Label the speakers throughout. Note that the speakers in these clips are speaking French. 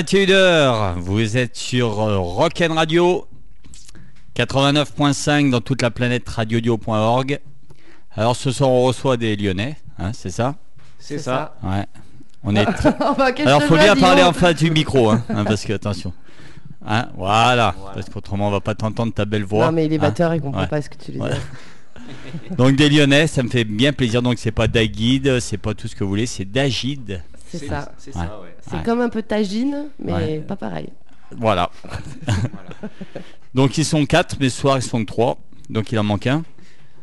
Speaker 1: Hello, hello 21h, vous êtes sur euh, Rock'n Radio 89.5 dans toute la planète radiodio.org. Alors ce soir on reçoit des Lyonnais, hein, c'est ça?
Speaker 2: C'est ça.
Speaker 1: Ouais. On est. Alors faut bien parler en face du micro, hein, hein, parce que attention. Hein, voilà, parce qu'autrement on va pas t'entendre ta belle voix.
Speaker 3: Non, mais les
Speaker 1: hein.
Speaker 3: batteurs, ils comprennent
Speaker 1: Ouais.
Speaker 3: pas ce que tu les
Speaker 1: Ouais.
Speaker 3: dis.
Speaker 1: Donc des Lyonnais, ça me fait bien plaisir. Donc c'est pas Daguide, c'est pas tout ce que vous voulez, c'est Dagide.
Speaker 3: C'est ça.
Speaker 2: C'est
Speaker 1: Ouais.
Speaker 2: ça, ouais.
Speaker 3: C'est
Speaker 1: Ouais.
Speaker 3: comme un peu tagine, mais
Speaker 1: Ouais.
Speaker 3: pas pareil.
Speaker 1: Voilà. Donc ils sont quatre, mais ce soir ils sont que trois. Donc il en manque un.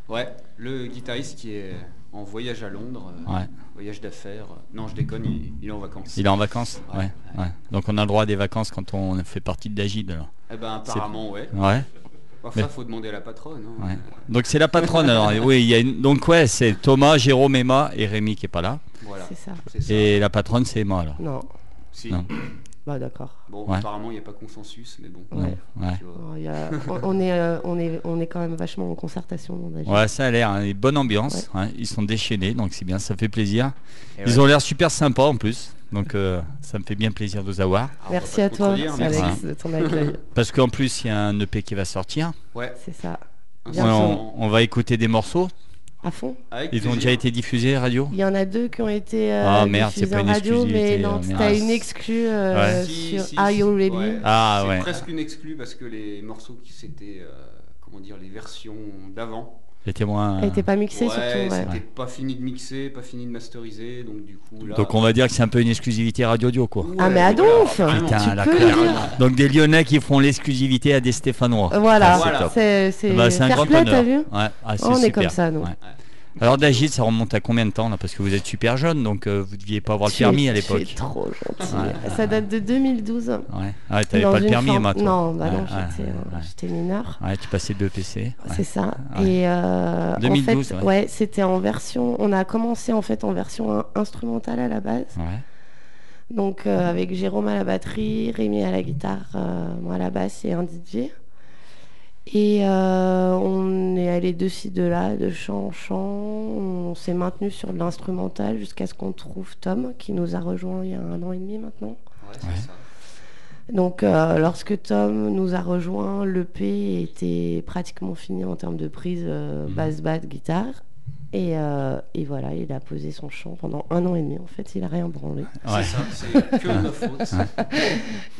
Speaker 2: Ouais, le guitariste qui est en voyage à Londres, euh,
Speaker 1: Ouais.
Speaker 2: voyage d'affaires. Non, je déconne, il, il est en vacances.
Speaker 1: Il est en vacances?
Speaker 2: Ouais,
Speaker 1: Ouais. ouais. Donc on a le droit à des vacances quand on fait partie de Dagide. alors.
Speaker 2: Eh ben apparemment, ouais.
Speaker 1: Ouais.
Speaker 2: Enfin,
Speaker 1: Mais-
Speaker 2: faut demander à la patronne. hein.
Speaker 1: Ouais. Donc c'est la patronne alors. oui, il y a une... donc ouais, c'est Thomas, Jérôme, Emma et Rémi qui est pas là.
Speaker 2: Voilà.
Speaker 3: C'est ça.
Speaker 2: C'est ça.
Speaker 1: Et la patronne c'est Emma alors.
Speaker 3: Non.
Speaker 2: Si.
Speaker 1: Non.
Speaker 3: Bah d'accord.
Speaker 2: Bon,
Speaker 1: Ouais.
Speaker 2: apparemment, il n'y a pas consensus, mais bon.
Speaker 3: Ouais.
Speaker 1: Ouais.
Speaker 2: Tu vois.
Speaker 3: Oh, il y a- on, est, euh, on, est, on est quand même vachement en concertation.
Speaker 1: Ouais, ça a l'air, hein, une bonne ambiance. hein. Ils sont déchaînés, donc c'est bien, ça fait plaisir.
Speaker 2: Et
Speaker 1: Ils
Speaker 2: ouais.
Speaker 1: ont l'air super sympas en plus, donc euh, ça me fait bien plaisir de vous avoir.
Speaker 3: Merci à toi, Alex,
Speaker 2: merci.
Speaker 3: de ton accueil.
Speaker 1: Parce qu'en plus, il y a un EP qui va sortir.
Speaker 2: Ouais.
Speaker 3: C'est ça.
Speaker 1: Ouais, on, on va écouter des morceaux.
Speaker 3: À fond.
Speaker 2: avec
Speaker 1: Ils ont déjà été diffusés radio.
Speaker 3: Il y en a deux qui ont été euh,
Speaker 1: Ah, merde, c'est
Speaker 3: diffusés
Speaker 1: pas
Speaker 3: en
Speaker 1: une
Speaker 3: radio, mais non, t'as une exclue euh,
Speaker 1: Ouais.
Speaker 2: Si,
Speaker 3: sur
Speaker 2: si,
Speaker 3: Are
Speaker 2: si,
Speaker 3: You Ready?
Speaker 2: ouais.
Speaker 1: Ah,
Speaker 2: C'est
Speaker 1: ouais.
Speaker 2: presque une exclue parce que les morceaux qui c'était, euh, comment dire, les versions d'avant.
Speaker 1: Les témoins.
Speaker 3: Elle était pas mixée
Speaker 2: ouais,
Speaker 3: surtout. Ouais.
Speaker 2: c'était pas fini de mixer, pas fini de masteriser, donc du coup là.
Speaker 1: Donc on va dire que c'est un peu une exclusivité radio dio quoi.
Speaker 3: Ah, mais à donf
Speaker 2: carrément.
Speaker 1: Putain,
Speaker 3: Tu
Speaker 1: la
Speaker 3: peux le
Speaker 1: classe.
Speaker 3: dire.
Speaker 1: Donc des Lyonnais qui font l'exclusivité à des Stéphanois.
Speaker 3: Voilà,
Speaker 1: Ah, c'est
Speaker 2: Voilà.
Speaker 1: top.
Speaker 3: c'est
Speaker 1: Bah, c'est un grand honneur.
Speaker 3: t'as vu
Speaker 1: Ouais. Ah,
Speaker 3: On est comme ça, nous.
Speaker 1: Alors Dagide, ça remonte à combien de temps là? Parce que vous êtes super jeune, donc euh, vous deviez pas avoir le
Speaker 3: Tu es-
Speaker 1: permis à
Speaker 3: tu es
Speaker 1: l'époque.
Speaker 3: trop gentil.
Speaker 1: Ouais.
Speaker 3: Ça date de 2012.
Speaker 1: Ouais. Ah, t'avais pas le permis,
Speaker 3: forme-
Speaker 1: toi
Speaker 3: Non, bah non,
Speaker 1: Ouais,
Speaker 3: j'étais
Speaker 1: ouais,
Speaker 3: euh,
Speaker 1: ouais.
Speaker 3: j'étais mineure.
Speaker 1: Ouais, tu passais deux PC. Ouais.
Speaker 3: C'est ça.
Speaker 1: Ouais.
Speaker 3: Et euh,
Speaker 1: 2012,
Speaker 3: en fait,
Speaker 1: ouais.
Speaker 3: c'était en version. On a commencé en fait en version in- instrumentale à la base.
Speaker 1: Ouais.
Speaker 3: Donc euh, avec Jérôme à la batterie, Rémi à la guitare, euh, moi à la basse et un DJ. Et euh, on est allé de ci, de là, de chant en chant. On s'est maintenu sur de l'instrumental jusqu'à ce qu'on trouve Tom, qui nous a rejoint il y a un an et demi maintenant.
Speaker 2: Ouais, c'est
Speaker 1: Ouais.
Speaker 2: ça.
Speaker 3: Donc euh, lorsque Tom nous a rejoint, l'EP était pratiquement fini en termes de prise euh,
Speaker 1: Mhm.
Speaker 3: basse, basse, guitare. Et, euh, et voilà, il a posé son chant pendant un an et demi. En fait, il a rien branlé.
Speaker 1: Ouais.
Speaker 2: C'est ça, c'est que ma faute.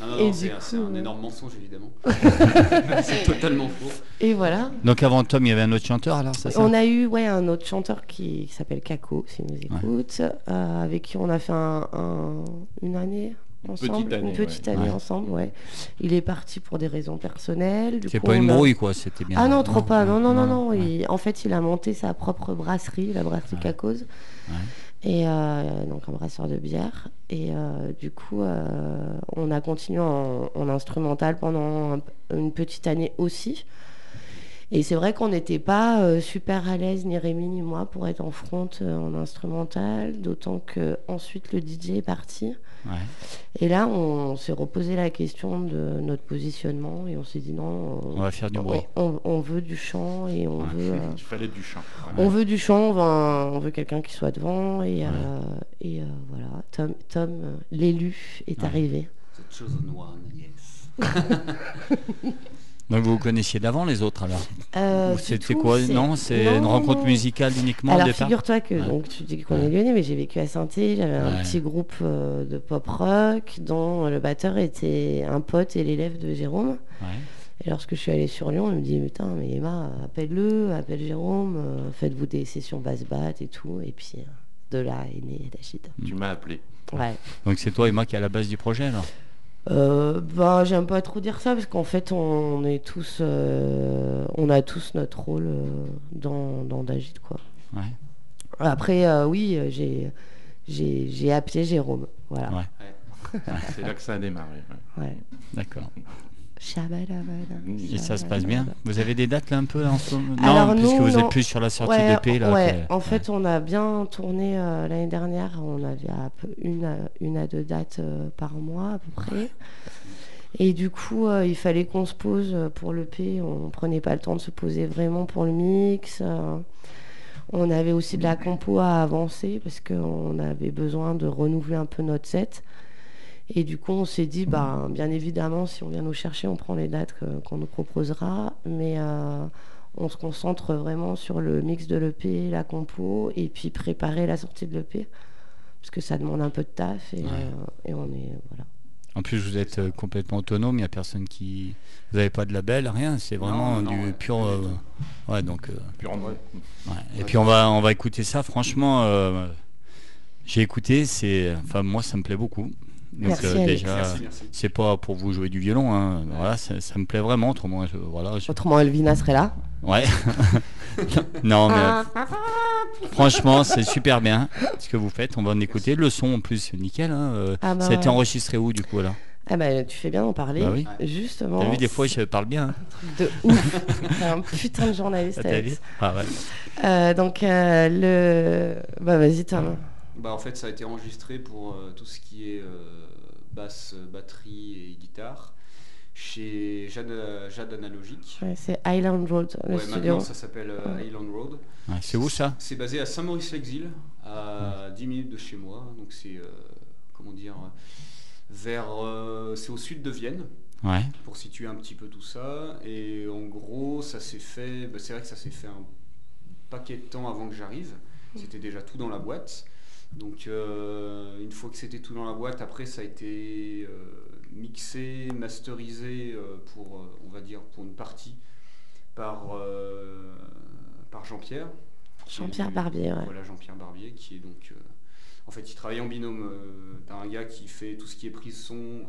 Speaker 2: Non, non,
Speaker 3: Et
Speaker 2: non,
Speaker 3: du
Speaker 2: c'est
Speaker 3: coup,
Speaker 2: un énorme mensonge évidemment. c'est totalement faux.
Speaker 3: Et voilà.
Speaker 1: Donc avant Tom, il y avait un autre chanteur alors, c'est ça?
Speaker 3: On a eu ouais, un autre chanteur qui, qui s'appelle Kako, s'il nous écoute, euh, avec qui on a fait un- un- une année ensemble,
Speaker 4: petite année,
Speaker 3: une petite
Speaker 1: ouais.
Speaker 3: année
Speaker 1: Ouais.
Speaker 3: ensemble, ouais. Il est parti pour des raisons personnelles. du
Speaker 1: C'est
Speaker 3: coup,
Speaker 1: pas une
Speaker 3: a-
Speaker 1: brouille quoi, c'était bien.
Speaker 3: Ah non, trop pas. Non, non, non, non.
Speaker 1: ouais.
Speaker 3: Il- en fait, il a monté sa propre brasserie, la brasserie
Speaker 1: Ouais.
Speaker 3: Cacose.
Speaker 1: Ouais.
Speaker 3: Et euh, donc un brasseur de bière. Et euh, du coup, euh, on a continué en, en instrumental pendant un- une petite année aussi. Et c'est vrai qu'on n'était pas euh, super à l'aise, ni Rémi ni moi, pour être en front euh, en instrumental. D'autant que ensuite le DJ est parti.
Speaker 1: Ouais.
Speaker 3: Et là, on s'est reposé la question de notre positionnement et on s'est dit non,
Speaker 1: On va faire du bruit.
Speaker 3: on, veut du chant et on
Speaker 1: Ouais.
Speaker 3: veut. euh,
Speaker 4: Il fallait du chant.
Speaker 3: on veut du chant, on veut, quelqu'un qui soit devant et, euh, et euh, voilà. Tom, Tom l'élu, est
Speaker 1: Ouais.
Speaker 3: arrivé.
Speaker 2: The chosen one, yes.
Speaker 1: Donc vous vous connaissiez d'avant les autres alors
Speaker 3: Euh,
Speaker 1: C'était quoi Non, c'est
Speaker 3: non,
Speaker 1: une rencontre
Speaker 3: non.
Speaker 1: musicale uniquement au
Speaker 3: Alors
Speaker 1: départ
Speaker 3: figure-toi que
Speaker 1: Ouais.
Speaker 3: donc tu dis qu'on
Speaker 1: Ouais.
Speaker 3: est lyonnais, mais j'ai vécu à saint j'avais un
Speaker 1: Ouais.
Speaker 3: petit groupe euh, de pop rock dont le batteur était un pote et l'élève de Jérôme.
Speaker 1: Ouais.
Speaker 3: Et lorsque je suis allée sur Lyon, il me dit Putain, mais Emma, appelle-le, appelle Jérôme, euh, faites-vous des sessions basse-bat et tout. Et puis euh, de là est né Dachid.
Speaker 4: Tu m'as appelé.
Speaker 3: Ouais.
Speaker 1: Donc c'est toi et moi qui est à la base du projet alors
Speaker 3: Euh, bah, j'aime pas trop dire ça parce qu'en fait, on est tous, euh, on a tous notre rôle euh, dans, dans quoi.
Speaker 1: Ouais.
Speaker 3: Après, euh, oui, j'ai, j'ai, j'ai appelé Jérôme, voilà.
Speaker 1: Ouais.
Speaker 4: C'est là que ça a démarré. ouais.
Speaker 3: Ouais.
Speaker 1: D'accord. Et ça se passe bien Vous avez des dates là un peu là, en ce moment?
Speaker 3: Alors,
Speaker 1: Non, puisque vous
Speaker 3: non.
Speaker 1: êtes plus sur la sortie
Speaker 3: Ouais,
Speaker 1: d'EP là.
Speaker 3: ouais.
Speaker 1: que-
Speaker 3: en fait, on a bien tourné euh, l'année dernière. On avait à peu- une, à, une à deux dates euh, par mois à peu près. Et du coup, euh, il fallait qu'on se pose pour le P. On prenait pas le temps de se poser vraiment pour le mix. on avait aussi de la compo à avancer parce qu'on avait besoin de renouveler un peu notre set. Et du coup, on s'est dit, bah, bien évidemment, si on vient nous chercher, on prend les dates qu'on nous proposera. Mais euh, on se concentre vraiment sur le mix de l'EP, la compo, et puis préparer la sortie de l'EP. Parce que ça demande un peu de taf. Et,
Speaker 1: Ouais.
Speaker 3: euh, et on est. Voilà.
Speaker 1: En plus, vous êtes euh, complètement autonome, il n'y a personne qui. Vous n'avez pas de label, rien, c'est vraiment
Speaker 2: Non, non,
Speaker 1: du
Speaker 2: ouais,
Speaker 1: pur. euh, ouais, donc. euh,
Speaker 4: Pur
Speaker 1: ouais. Et puis on va, on va écouter ça, franchement, euh, j'ai écouté, c'est. Enfin, moi, ça me plaît beaucoup. Donc,
Speaker 3: Merci,
Speaker 1: euh, déjà,
Speaker 2: Merci, merci.
Speaker 1: c'est pas pour vous jouer du violon, hein. voilà, ça, ça me plaît vraiment, autrement, je- voilà. je-
Speaker 3: Autrement, Elvina serait là.
Speaker 1: Ouais. non, mais franchement, c'est super bien ce que vous faites. On va en écouter. Le son, en plus, nickel. hein, euh,
Speaker 3: Ah bah
Speaker 1: ça a été enregistré où, du coup, là?
Speaker 3: Ah bah, tu fais bien d'en parler.
Speaker 1: Bah oui.
Speaker 3: Justement.
Speaker 1: T'as vu, des fois, je parle bien. hein.
Speaker 3: De ouf. T'es un putain de journaliste.
Speaker 1: Ah, t'as
Speaker 3: Alex.
Speaker 1: vu? Ah ouais.
Speaker 3: Euh, donc, euh, le. Bah, vas-y, Tom.
Speaker 2: Bah, en fait, ça a été enregistré pour euh, tout ce qui est euh, basse, batterie et guitare chez Jade, Jade Analogique.
Speaker 3: Ouais, c'est Island Road, le
Speaker 2: Ouais,
Speaker 3: studio.
Speaker 2: maintenant, ça s'appelle euh. Island Road.
Speaker 1: Ouais, c'est où ça?
Speaker 2: C'est basé à Saint-Maurice-l'Exil, à 10 minutes de chez moi. Donc, c'est, euh, comment dire, vers. euh, c'est au sud de Vienne.
Speaker 1: Ouais.
Speaker 2: pour situer un petit peu tout ça. Et en gros, ça s'est fait. bah, c'est vrai que ça s'est fait un paquet de temps avant que j'arrive. C'était déjà tout dans la boîte. Donc, euh, une fois que c'était tout dans la boîte, après, ça a été euh, mixé, masterisé euh, pour, on va dire, pour une partie par, par Jean-Pierre.
Speaker 3: Jean-Pierre Barbier, ouais.
Speaker 2: Voilà, Jean-Pierre Barbier, qui est donc. en fait, il travaille en binôme. T'as un gars qui fait tout ce qui est prise son.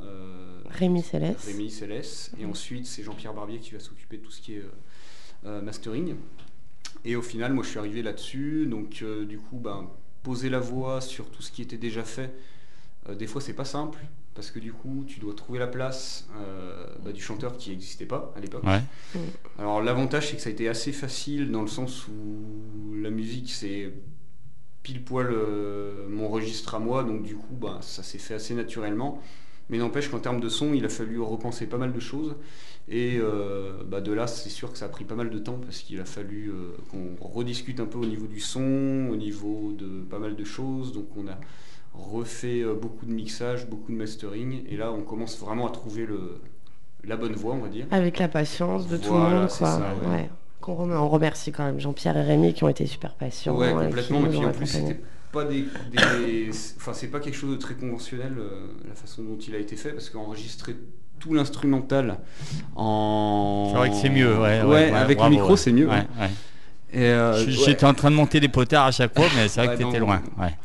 Speaker 3: Rémi Céleste.
Speaker 2: Rémi Céleste. Et ensuite, c'est Jean-Pierre Barbier qui va s'occuper de tout ce qui est mastering. Et au final, moi, je suis arrivé là-dessus. Donc, du coup, ben, poser la voix sur tout ce qui était déjà fait, euh, des fois, c'est pas simple. Parce que du coup, tu dois trouver la place euh, bah, du chanteur qui n'existait pas à l'époque.
Speaker 1: Ouais.
Speaker 2: Alors l'avantage c'est que ça a été assez facile dans le sens où la musique c'est pile poil euh, mon registre à moi, donc du coup bah, ça s'est fait assez naturellement. Mais n'empêche qu'en termes de son, il a fallu repenser pas mal de choses. Et euh, bah, de là, c'est sûr que ça a pris pas mal de temps parce qu'il a fallu euh, qu'on rediscute un peu au niveau du son, au niveau de pas mal de choses. Donc on a refait euh, beaucoup de mixage, beaucoup de mastering. Et là, on commence vraiment à trouver le, la bonne voix, on va dire.
Speaker 3: Avec la patience de tout le monde, quoi.
Speaker 2: ça, ouais.
Speaker 3: ouais. On remercie quand même Jean-Pierre et Rémi qui ont été super patients.
Speaker 2: Ouais,
Speaker 3: qui
Speaker 2: complètement. Et puis en plus, c'était pas des, des- enfin, c'est pas quelque chose de très conventionnel euh, la façon dont il a été fait parce qu'enregistrer tout l'instrumental en.
Speaker 1: C'est vrai que c'est mieux. Ouais,
Speaker 2: Ouais,
Speaker 1: ouais,
Speaker 2: avec
Speaker 1: bravo,
Speaker 2: le micro, c'est mieux. Euh.
Speaker 1: J'étais en train de monter des potards à chaque fois, mais c'est vrai que t'étais loin. Ouais.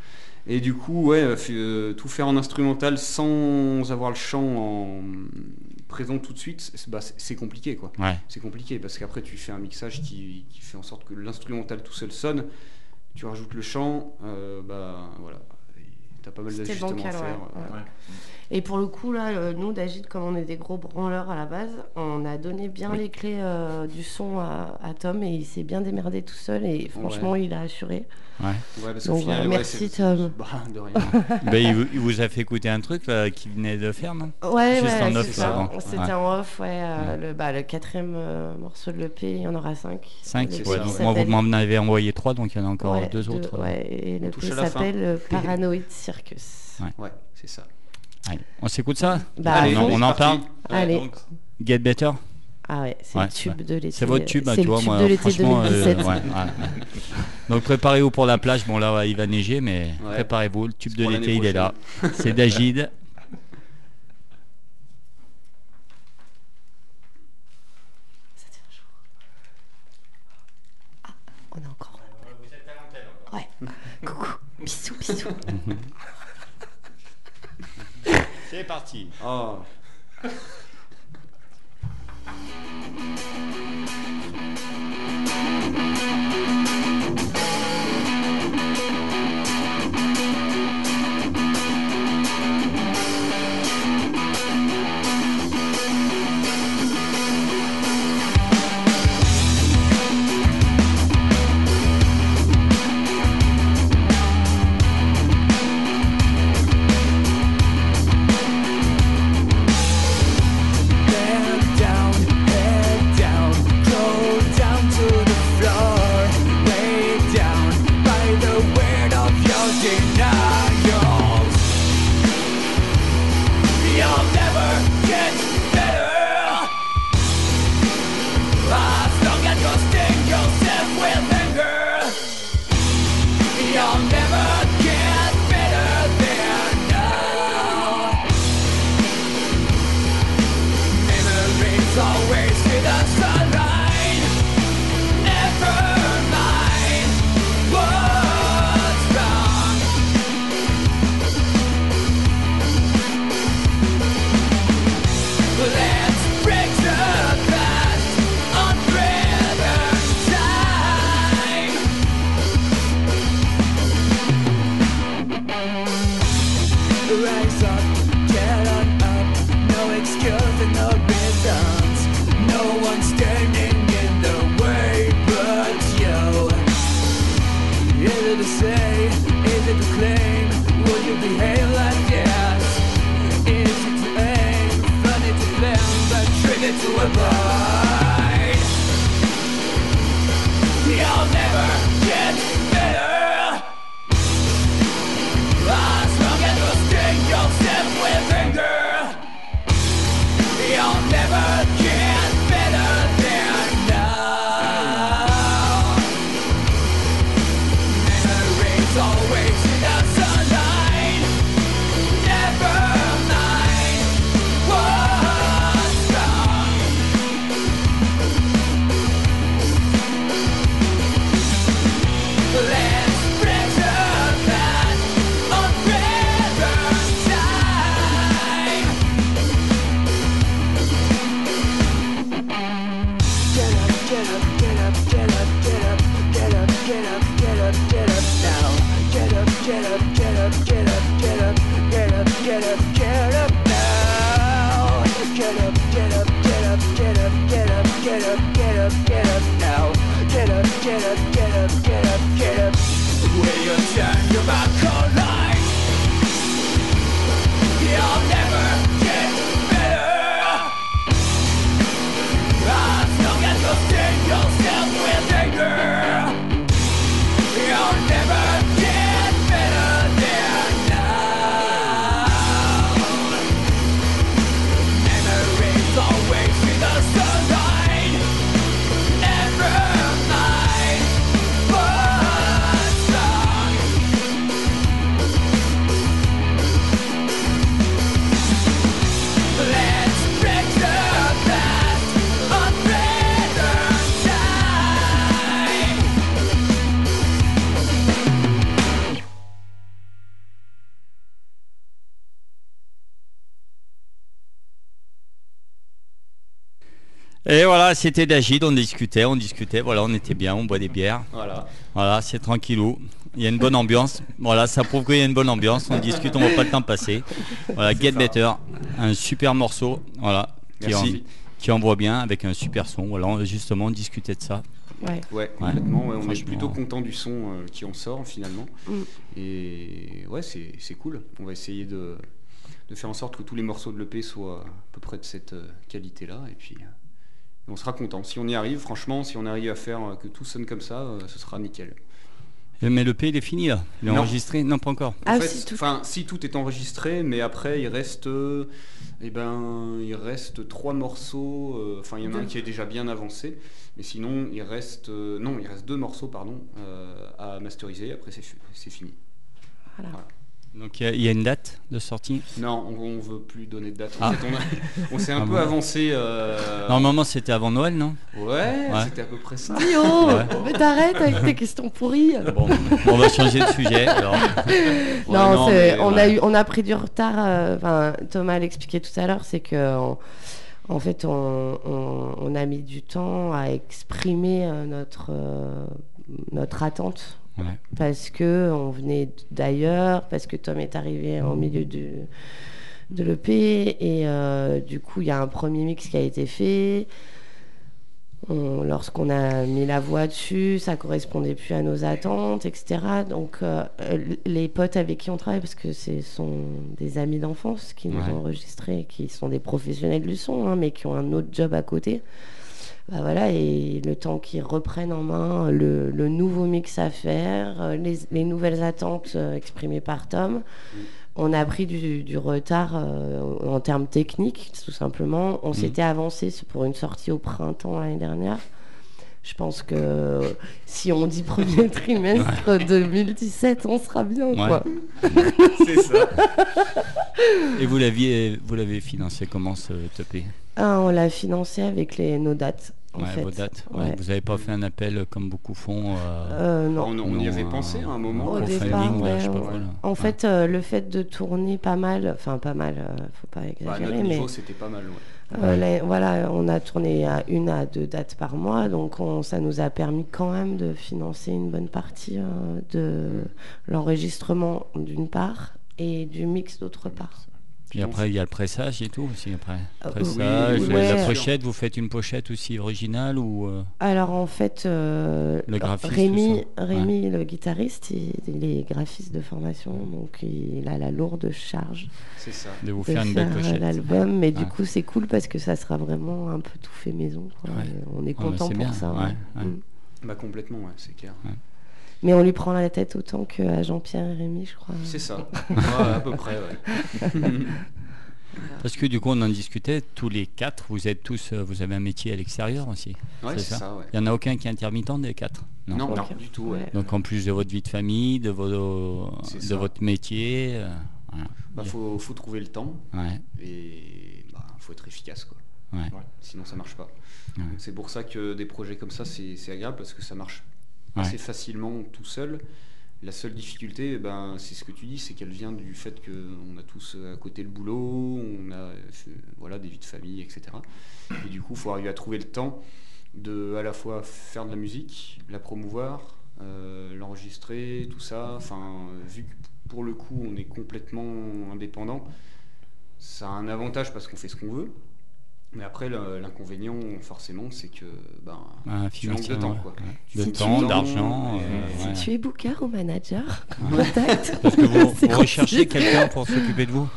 Speaker 2: Et du coup, ouais, euh, euh, tout faire en instrumental sans avoir le chant en présent tout de suite, c'est bah, compliqué quoi.
Speaker 1: Ouais.
Speaker 2: C'est compliqué parce qu'après tu fais un mixage qui, qui fait en sorte que l'instrumental tout seul sonne, tu rajoutes le chant, euh, bah voilà, Et t'as pas mal
Speaker 3: C'était
Speaker 2: d'ajustements à
Speaker 3: bancal,
Speaker 2: faire.
Speaker 3: ouais.
Speaker 2: ouais.
Speaker 3: Ouais. Et pour le coup, là, euh, nous, d'Agite, comme on est des gros branleurs à la base, on a donné bien
Speaker 1: Oui.
Speaker 3: les clés euh, du son à, à Tom et il s'est bien démerdé tout seul et franchement, il a assuré.
Speaker 1: Ouais.
Speaker 2: Ouais, parce
Speaker 3: Donc
Speaker 2: qu'au final,
Speaker 3: voilà,
Speaker 2: ouais,
Speaker 3: merci, Tom.
Speaker 2: Bah, de rien.
Speaker 1: Ben, il, vous- il vous a fait écouter un truc là, qu'il venait de faire, non?
Speaker 3: Ouais,
Speaker 1: Juste
Speaker 3: ouais,
Speaker 1: en
Speaker 3: c'est
Speaker 1: off.
Speaker 3: C'était en off, ouais. euh, Le, bah, le quatrième euh, morceau de l'EP, il y en aura cinq.
Speaker 1: 5
Speaker 3: Le
Speaker 2: C'est
Speaker 3: EP
Speaker 1: ouais,
Speaker 2: ça,
Speaker 3: qui
Speaker 1: donc Moi, vous m'en avez envoyé 3, donc il y en a encore
Speaker 3: ouais,
Speaker 1: deux autres.
Speaker 3: Ouais, et s'appelle euh, Paranoid Circus.
Speaker 2: Ouais, c'est ça.
Speaker 1: Allez, on s'écoute ça?
Speaker 3: Bah,
Speaker 2: Allez,
Speaker 1: on, en parle?
Speaker 2: parti.
Speaker 3: Allez.
Speaker 1: Donc, Get Better?
Speaker 3: Ah ouais, c'est
Speaker 1: Ouais,
Speaker 3: le tube de l'été.
Speaker 1: C'est votre tube, hein,
Speaker 3: c'est
Speaker 1: tu
Speaker 3: le
Speaker 1: vois,
Speaker 3: tube
Speaker 1: moi,
Speaker 3: de l'été
Speaker 1: franchement, euh,
Speaker 3: 2017.
Speaker 1: ouais, ouais, ouais. Donc préparez-vous pour la plage. Bon, là, ouais, il va neiger, mais
Speaker 2: Ouais.
Speaker 1: préparez-vous. Le tube de l'été, il est là. C'est d'Agide.
Speaker 3: Ça tient chaud. Ah, on a encore. Ouais. Coucou. Bisous, bisous.
Speaker 1: C'est parti.
Speaker 2: Oh.
Speaker 1: voilà, c'était d'Agide, on discutait, on discutait, voilà, on était bien, on boit des bières.
Speaker 2: Voilà.
Speaker 1: Voilà, c'est tranquillou. Il y a une bonne ambiance. Voilà, ça prouve qu'il y a une bonne ambiance. On discute, on voit pas le temps passer. Voilà, Get
Speaker 2: ça.
Speaker 1: Better, un super morceau, voilà, qui,
Speaker 2: Merci.
Speaker 1: en- qui envoie bien avec un super son. Voilà, on- justement, on discutait de ça.
Speaker 3: Ouais.
Speaker 2: Ouais, complètement. ouais, on est plutôt content du son euh, qui en sort finalement.
Speaker 3: Mm.
Speaker 2: Et ouais, c'est c'est cool. On va essayer de, de faire en sorte que tous les morceaux de l'EP soient à peu près de cette euh, qualité-là. Et puis, euh, on sera content. Si on y arrive, franchement, si on arrive à faire euh, que tout sonne comme ça, euh, ce sera nickel.
Speaker 1: Euh, Mais le P, il est fini là. Il est
Speaker 2: Non.
Speaker 1: enregistré Non, pas encore.
Speaker 2: En
Speaker 3: Ah,
Speaker 2: fait,
Speaker 3: si, tout-
Speaker 2: enfin, si tout est enregistré, mais après il reste, euh, eh ben, il reste trois morceaux. euh, Enfin, il y en a un qui est déjà bien avancé, mais sinon il reste, euh, non, il reste deux morceaux, pardon, euh, à masteriser. Après c'est fi- c'est fini.
Speaker 3: Voilà.
Speaker 1: Donc il y a- il y, a une date de sortie.
Speaker 2: Non, on, on veut plus donner de date. En
Speaker 1: Ah.
Speaker 2: fait, on, s'est un
Speaker 1: Ah
Speaker 2: peu
Speaker 1: bon.
Speaker 2: avancé. euh,
Speaker 1: Normalement, c'était avant Noël, non?
Speaker 2: Ouais,
Speaker 1: Ouais.
Speaker 2: c'était à peu près ça.
Speaker 3: Dis oh,
Speaker 1: Ouais.
Speaker 3: mais t'arrêtes avec tes questions pourries.
Speaker 1: Bon, on va changer de sujet. Alors.
Speaker 3: non,
Speaker 2: non,
Speaker 3: c'est-
Speaker 2: mais
Speaker 3: on, a eu, on a pris du retard. euh, Thomas l'expliquait tout à l'heure, c'est que on- en fait, on, on- on a mis du temps à exprimer euh, notre euh, notre attente
Speaker 1: Ouais.
Speaker 3: parce que on venait d'ailleurs, parce que Tom est arrivé en milieu de l'EP et euh, du coup il y a un premier mix qui a été fait. On- Lorsqu'on a mis la voix dessus, ça correspondait plus à nos attentes, etc. Donc euh, euh, les potes avec qui on travaille, parce que ce sont des amis d'enfance qui nous
Speaker 1: Ouais.
Speaker 3: ont enregistrés, qui sont des professionnels du son, hein, mais qui ont un autre job à côté. Bah voilà, et le temps qu'ils reprennent en main le, le nouveau mix à faire, euh, les, les nouvelles attentes euh, exprimées par Tom, on a pris du, du retard euh, en termes techniques, tout simplement. On s'était avancé pour une sortie au printemps l'année dernière. Je pense que si on dit premier trimestre 2017, on sera bien,
Speaker 1: Ouais.
Speaker 3: quoi.
Speaker 2: C'est ça.
Speaker 1: Et vous l'aviez, vous l'avez financé comment ce TP
Speaker 3: Ah, on l'a financé avec les, nos dates, en
Speaker 1: Ouais,
Speaker 3: fait.
Speaker 1: vos dates. Ouais,
Speaker 3: Ouais.
Speaker 1: Vous n'avez pas fait un appel comme beaucoup font euh,
Speaker 3: Euh, non.
Speaker 2: On, on y avait pensé à un moment.
Speaker 3: Au départ,
Speaker 1: pas.
Speaker 3: En
Speaker 1: Ouais.
Speaker 3: fait, euh, le fait de tourner pas mal, enfin pas mal, euh, faut pas
Speaker 2: Bah, à
Speaker 3: exagérer,
Speaker 2: notre
Speaker 3: mais
Speaker 2: niveau, c'était pas mal.
Speaker 3: Euh, voilà, on a tourné à une à deux dates par mois, donc on- ça nous a permis quand même de financer une bonne partie euh, de l'enregistrement d'une part et du mix d'autre part.
Speaker 1: Et après, il y a le pressage et tout aussi. Après,
Speaker 3: Euh,
Speaker 1: pressage,
Speaker 3: oui,
Speaker 1: la-
Speaker 3: ouais.
Speaker 1: la pochette, vous faites une pochette aussi originale ou euh,
Speaker 3: Alors en fait, euh,
Speaker 1: Le graphiste,
Speaker 3: Rémi. Rémi le guitariste, il, il est graphiste de formation, donc il a la lourde charge
Speaker 2: C'est ça.
Speaker 1: de vous
Speaker 3: de
Speaker 1: faire une belle
Speaker 3: faire
Speaker 1: pochette
Speaker 3: l'album. Mais du coup, c'est cool parce que ça sera vraiment un peu tout fait maison. quoi.
Speaker 1: Ouais.
Speaker 3: Et On est
Speaker 1: Ouais,
Speaker 3: content pour
Speaker 1: bien,
Speaker 3: ça.
Speaker 1: ouais,
Speaker 3: ouais.
Speaker 1: ouais.
Speaker 3: Mm.
Speaker 2: Bah complètement, ouais, c'est clair.
Speaker 3: Mais on lui prend la tête autant qu'à Jean-Pierre et Rémi, je crois.
Speaker 2: C'est ça. Ouais, à peu près, ouais.
Speaker 1: Parce que du coup, on en discutait, tous les quatre, vous êtes tous, euh, vous avez un métier à l'extérieur aussi.
Speaker 2: Ouais,
Speaker 1: C'est ça.
Speaker 2: ça, ouais.
Speaker 1: Il n'y en a aucun qui est intermittent des quatre
Speaker 2: Non, non,
Speaker 3: Ok.
Speaker 2: du tout, ouais.
Speaker 1: Donc en plus de votre vie de famille, de, vos, de
Speaker 2: ça.
Speaker 1: votre métier, euh, voilà.
Speaker 2: Bah, faut, faut trouver le temps
Speaker 1: Ouais,
Speaker 2: et bah, faut être efficace, quoi.
Speaker 1: ouais.
Speaker 2: Sinon, ça marche pas. C'est pour ça que des projets comme ça, c'est agréable parce que ça marche Assez facilement tout seul. La seule difficulté, eh ben, c'est ce que tu dis, c'est qu'elle vient du fait qu'on a tous à côté le boulot, on a euh, voilà, des vies de famille, etc. Et du coup, il faut arriver à trouver le temps de à la fois faire de la musique, la promouvoir, euh, l'enregistrer, tout ça. Enfin, vu que pour le coup, on est complètement indépendant, ça a un avantage parce qu'on fait ce qu'on veut. Mais après, l'inconvénient, forcément, c'est que ben,
Speaker 1: Un
Speaker 2: tu manques de temps.
Speaker 1: ouais,
Speaker 2: Quoi.
Speaker 1: ouais. De
Speaker 3: Si tu
Speaker 1: temps, d'argent. Euh, ouais.
Speaker 3: Si tu es booker ou manager, contact.
Speaker 1: Parce que vous, recherchez quelqu'un pour s'occuper de vous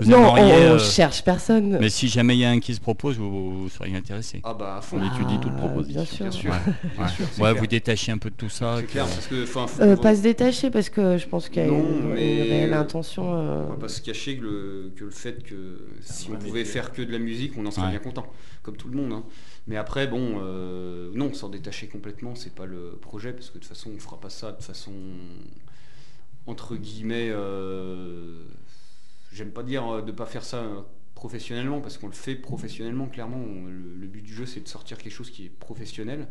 Speaker 1: Vous
Speaker 3: Non, on,
Speaker 1: aimeriez,
Speaker 3: on
Speaker 1: euh,
Speaker 3: cherche personne.
Speaker 1: Mais si jamais il y a un qui se propose, vous, vous seriez intéressé.
Speaker 2: Ah bah à fond.
Speaker 4: On étudie toute
Speaker 3: Ah,
Speaker 4: proposition.
Speaker 3: Bien sûr.
Speaker 2: Bien sûr.
Speaker 1: Ouais,
Speaker 2: Bien sûr,
Speaker 1: vous détachez un peu de tout ça.
Speaker 2: C'est
Speaker 1: que-
Speaker 2: clair, parce que enfin, faut-
Speaker 3: Euh,
Speaker 2: faut-
Speaker 3: pas se détacher parce que je pense qu'il y a
Speaker 2: Non,
Speaker 3: une, une
Speaker 2: mais-
Speaker 3: réelle intention. euh,
Speaker 2: on va pas se cacher que le, que le fait que si on pouvait faire que de la musique, on en serait
Speaker 1: Ouais.
Speaker 2: bien content, comme tout le monde. hein. Mais après, bon, euh, non, s'en détacher complètement, c'est pas le projet, parce que de toute façon, on fera pas ça de façon entre guillemets. J'aime pas dire euh, de pas faire ça euh, professionnellement, parce qu'on le fait professionnellement, clairement. On- le, le but du jeu, c'est de sortir quelque chose qui est professionnel,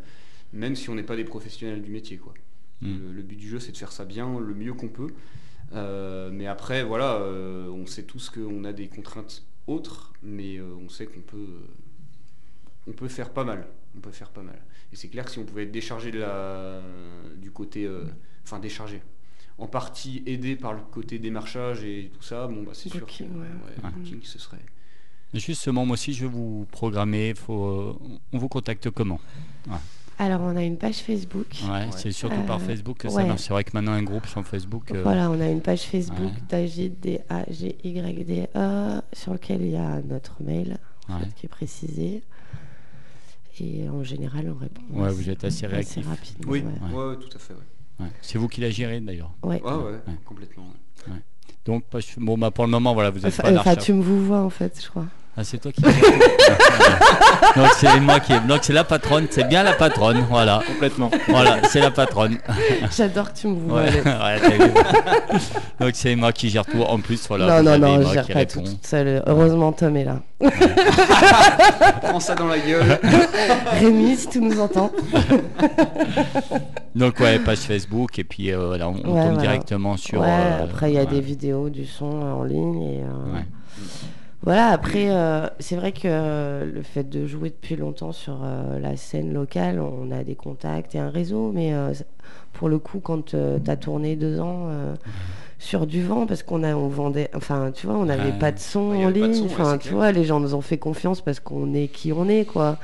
Speaker 2: même si on n'est pas des professionnels du métier, quoi.
Speaker 1: Mm.
Speaker 2: Le, le but du jeu, c'est de faire ça bien, le mieux qu'on peut. Euh, mais après, voilà, euh, on sait tous qu'on a des contraintes autres, mais euh, on sait qu'on peut, on peut faire pas mal. On peut faire pas mal. Et c'est clair que si on pouvait être déchargé de la, du côté, enfin déchargé, en partie aidé par le côté démarchage et tout ça, bon bah c'est sûr que
Speaker 3: Booking, ouais.
Speaker 2: ouais,
Speaker 1: Ouais.
Speaker 2: booking, ce serait.
Speaker 1: Justement, moi aussi, je vais vous programmer. Faut, euh, on vous contacte comment?
Speaker 3: Alors, on a une page Facebook.
Speaker 1: ouais, C'est surtout par
Speaker 3: Euh,
Speaker 1: Facebook que ça
Speaker 3: ouais.
Speaker 1: marche. C'est vrai que maintenant, un groupe sur Facebook. euh,
Speaker 3: Voilà, on a une page Facebook D-A-G-Y-D-E, sur lequel il y a notre mail en
Speaker 1: Ouais.
Speaker 3: fait, qui est précisé. Et en général, on répond.
Speaker 1: Ouais, vous êtes assez réactif.
Speaker 3: rapidement.
Speaker 2: Oui,
Speaker 3: ouais.
Speaker 2: ouais, tout à fait. Ouais.
Speaker 1: C'est vous qui la gérez d'ailleurs.
Speaker 3: Ouais.
Speaker 2: ouais, ouais,
Speaker 1: Ouais.
Speaker 2: complètement. ouais.
Speaker 1: Donc, bon, bah, pour le moment, voilà, vous êtes
Speaker 3: Enfin,
Speaker 1: pas à la
Speaker 3: enfin, tu me vous vois en fait, je crois.
Speaker 1: Ah, c'est toi qui. Donc c'est moi qui. Donc c'est la patronne. C'est bien la patronne. Voilà.
Speaker 4: Complètement.
Speaker 1: Voilà, c'est la patronne.
Speaker 3: J'adore que tu me vois.
Speaker 1: Ouais, ouais. Donc c'est moi qui gère tout. En plus, voilà.
Speaker 3: non, non, non,
Speaker 1: moi
Speaker 3: je gère
Speaker 1: qui
Speaker 3: pas tout
Speaker 1: répond.
Speaker 3: toute seule. Heureusement, Tom est là.
Speaker 2: Prends ça dans la gueule.
Speaker 3: Rémi, si tu nous entends.
Speaker 1: Donc ouais, page Facebook et puis euh, voilà, on, on tombe
Speaker 3: voilà.
Speaker 1: directement sur.
Speaker 3: ouais,
Speaker 1: euh,
Speaker 3: après, il y a
Speaker 1: ouais.
Speaker 3: des vidéos, du son euh, en ligne. Et, euh,
Speaker 1: Ouais.
Speaker 3: Voilà, après, euh, c'est vrai que euh, le fait de jouer depuis longtemps sur euh, la scène locale, on a des contacts et un réseau, mais euh, pour le coup, quand tu as tourné deux ans euh, sur du vent, parce qu'on a, on vendait, enfin, tu vois, on n'avait pas de son
Speaker 2: Ouais,
Speaker 3: en ligne,
Speaker 2: ouais,
Speaker 3: enfin, tu
Speaker 2: clair.
Speaker 3: vois, les gens nous ont fait confiance parce qu'on est qui on est, quoi.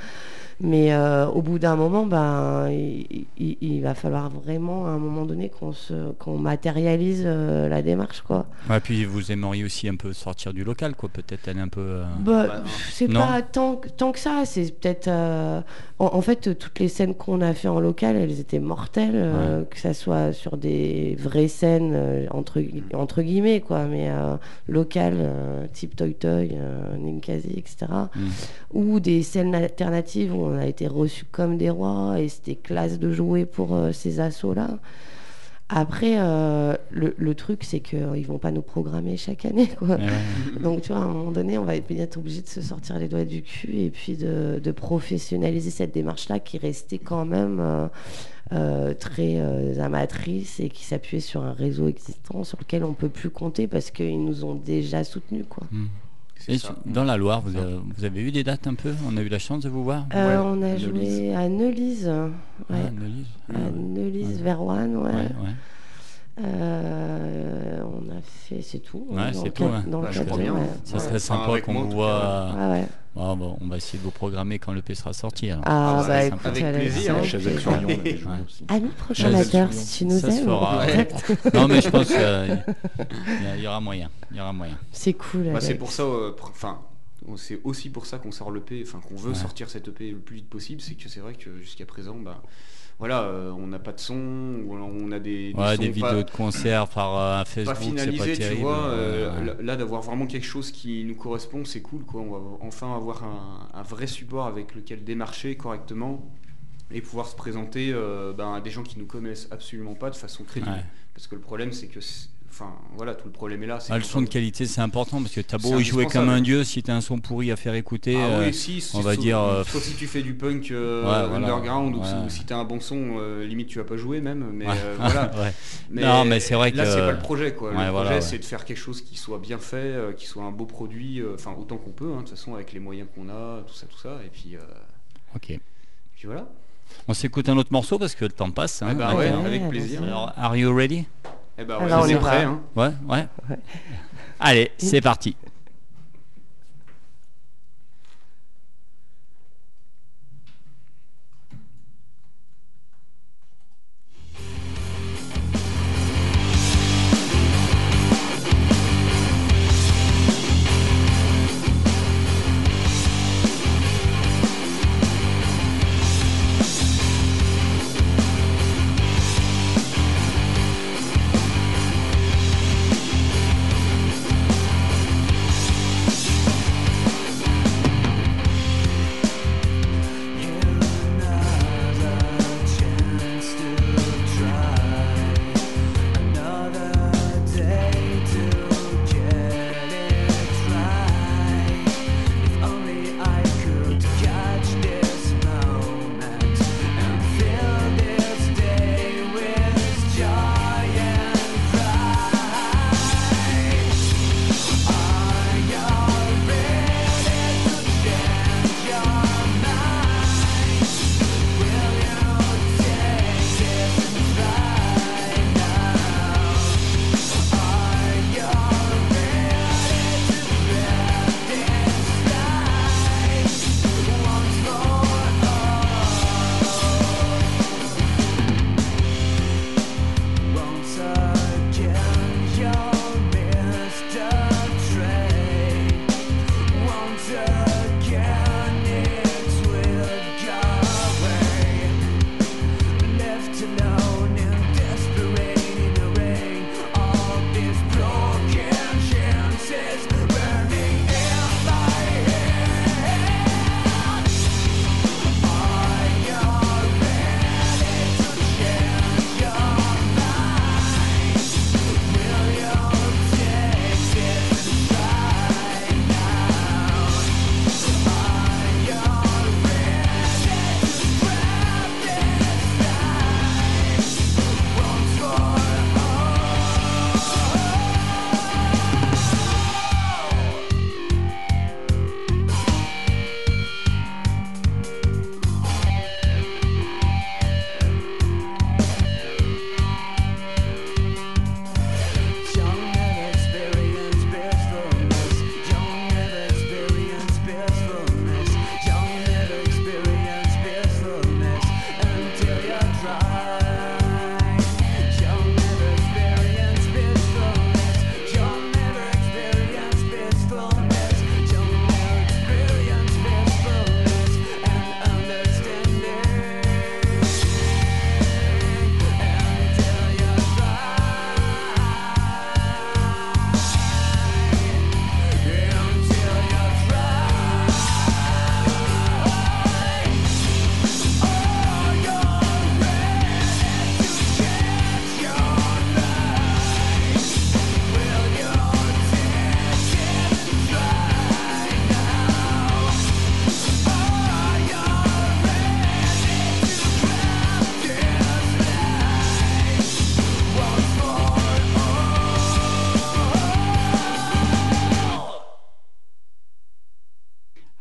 Speaker 3: Mais euh, au bout d'un moment, ben, il, il- il va falloir vraiment à un moment donné qu'on se, qu'on matérialise euh, la démarche, quoi.
Speaker 1: Ouais, puis vous aimeriez aussi un peu sortir du local, quoi. Peut-être aller un peu. euh,
Speaker 3: Bah,
Speaker 2: Bah,
Speaker 3: c'est pas tant, tant que ça, c'est peut-être... en, en fait, toutes les scènes qu'on a fait en local, elles étaient mortelles, euh, que ça soit sur des vraies scènes, euh, entre, entre guillemets, quoi, mais euh, locales, euh, type Toy Toy, Ninkasi, etc.
Speaker 1: Mm.
Speaker 3: Ou des scènes alternatives où on a été reçus comme des rois et c'était classe de jouer pour ces assauts-là. Après, euh, le, le truc, c'est qu'ils vont pas nous programmer chaque année, quoi.
Speaker 1: ouais.
Speaker 3: Donc, tu vois, à un moment donné, on va être être obligé de se sortir les doigts du cul et puis de, de professionnaliser cette démarche-là qui restait quand même euh, euh, très euh, amatrice et qui s'appuyait sur un réseau existant sur lequel on peut plus compter parce qu'ils nous ont déjà soutenus, quoi.
Speaker 1: Mm.
Speaker 2: C'est
Speaker 1: Et
Speaker 2: ça.
Speaker 1: dans la Loire, vous avez, vous avez eu des dates un peu? On a eu la chance de vous voir?
Speaker 3: Euh,
Speaker 2: Ouais,
Speaker 3: on a
Speaker 2: Neulise.
Speaker 3: joué à Neulise, ouais.
Speaker 1: Ah,
Speaker 3: à Neulise,
Speaker 1: Ouais.
Speaker 3: Verwan, ouais.
Speaker 1: Ouais, ouais.
Speaker 3: Euh, on a fait, c'est tout.
Speaker 5: Ouais, c'est
Speaker 3: le
Speaker 5: tout, ouais.
Speaker 2: Bah,
Speaker 3: cadre, ouais.
Speaker 5: Ça serait sympa qu'on vous voit.
Speaker 3: Ah.
Speaker 5: Bon, on va essayer de vous programmer quand le P sera sorti. alors.
Speaker 3: Ah,
Speaker 2: Ah,
Speaker 3: bah,
Speaker 2: bah,
Speaker 3: écoute,
Speaker 2: avec plaisir, hein.
Speaker 4: Chez
Speaker 3: plaisir.
Speaker 4: Exorion, on avait joué
Speaker 5: Ouais.
Speaker 4: aussi.
Speaker 3: Ami prochain
Speaker 5: Ouais,
Speaker 3: batteur,
Speaker 4: c'est-
Speaker 3: si tu nous
Speaker 5: ça se
Speaker 3: aimes.
Speaker 5: fera,
Speaker 3: on
Speaker 5: ouais.
Speaker 3: contacte.
Speaker 5: non, mais je pense qu'il y, il y aura moyen. Il y aura moyen.
Speaker 3: C'est cool.
Speaker 2: Bah, c'est pour ça, euh, enfin, c'est aussi pour ça qu'on sort l'EP, enfin qu'on veut
Speaker 5: Ouais.
Speaker 2: sortir cette EP le plus vite possible, c'est que c'est vrai que jusqu'à présent, bah, voilà, euh, on n'a pas de son, ou on a des, des
Speaker 5: Ouais,
Speaker 2: sons
Speaker 5: des
Speaker 2: pas-
Speaker 5: vidéos de concert par euh,
Speaker 2: pas
Speaker 5: Facebook, pas
Speaker 2: finalisé, tu
Speaker 5: terrible.
Speaker 2: vois. euh,
Speaker 5: ouais.
Speaker 2: là- d'avoir vraiment quelque chose qui nous correspond, c'est cool, quoi. On va enfin avoir un, un vrai support avec lequel démarcher correctement et pouvoir se présenter euh, ben, à des gens qui nous connaissent absolument pas de façon crédible.
Speaker 5: Ouais.
Speaker 2: Parce que le problème, c'est que, enfin, voilà, tout le problème est là.
Speaker 5: Ah, le son de qualité, c'est important parce que t'as beau y jouer comme un dieu, si t'as un son pourri à faire écouter.
Speaker 2: Ah
Speaker 5: euh,
Speaker 2: oui, si, si,
Speaker 5: on va
Speaker 2: sauf-
Speaker 5: dire, euh,
Speaker 2: Sauf si tu fais du punk euh,
Speaker 5: Ouais, voilà.
Speaker 2: underground ou,
Speaker 5: Ouais.
Speaker 2: si t'as un bon son, euh, limite tu vas pas jouer même. Mais
Speaker 5: ouais.
Speaker 2: euh, voilà. Mais
Speaker 5: Non, mais c'est vrai
Speaker 2: là,
Speaker 5: que-
Speaker 2: c'est pas le projet quoi. Le projet c'est de faire quelque chose qui soit bien fait, euh, qui soit un beau produit, euh, enfin autant qu'on peut, hein, de toute façon avec les moyens qu'on a, tout ça, tout ça. Et puis, euh,
Speaker 5: Ok.
Speaker 2: puis voilà.
Speaker 5: On s'écoute un autre morceau parce que le temps passe. hein,
Speaker 2: Eh ben avec plaisir.
Speaker 5: Alors, are you ready?
Speaker 2: Eh ben ouais,
Speaker 3: Alors,
Speaker 2: on est prêt. Hein.
Speaker 5: Ouais, ouais.
Speaker 3: Ouais.
Speaker 5: Allez, c'est parti.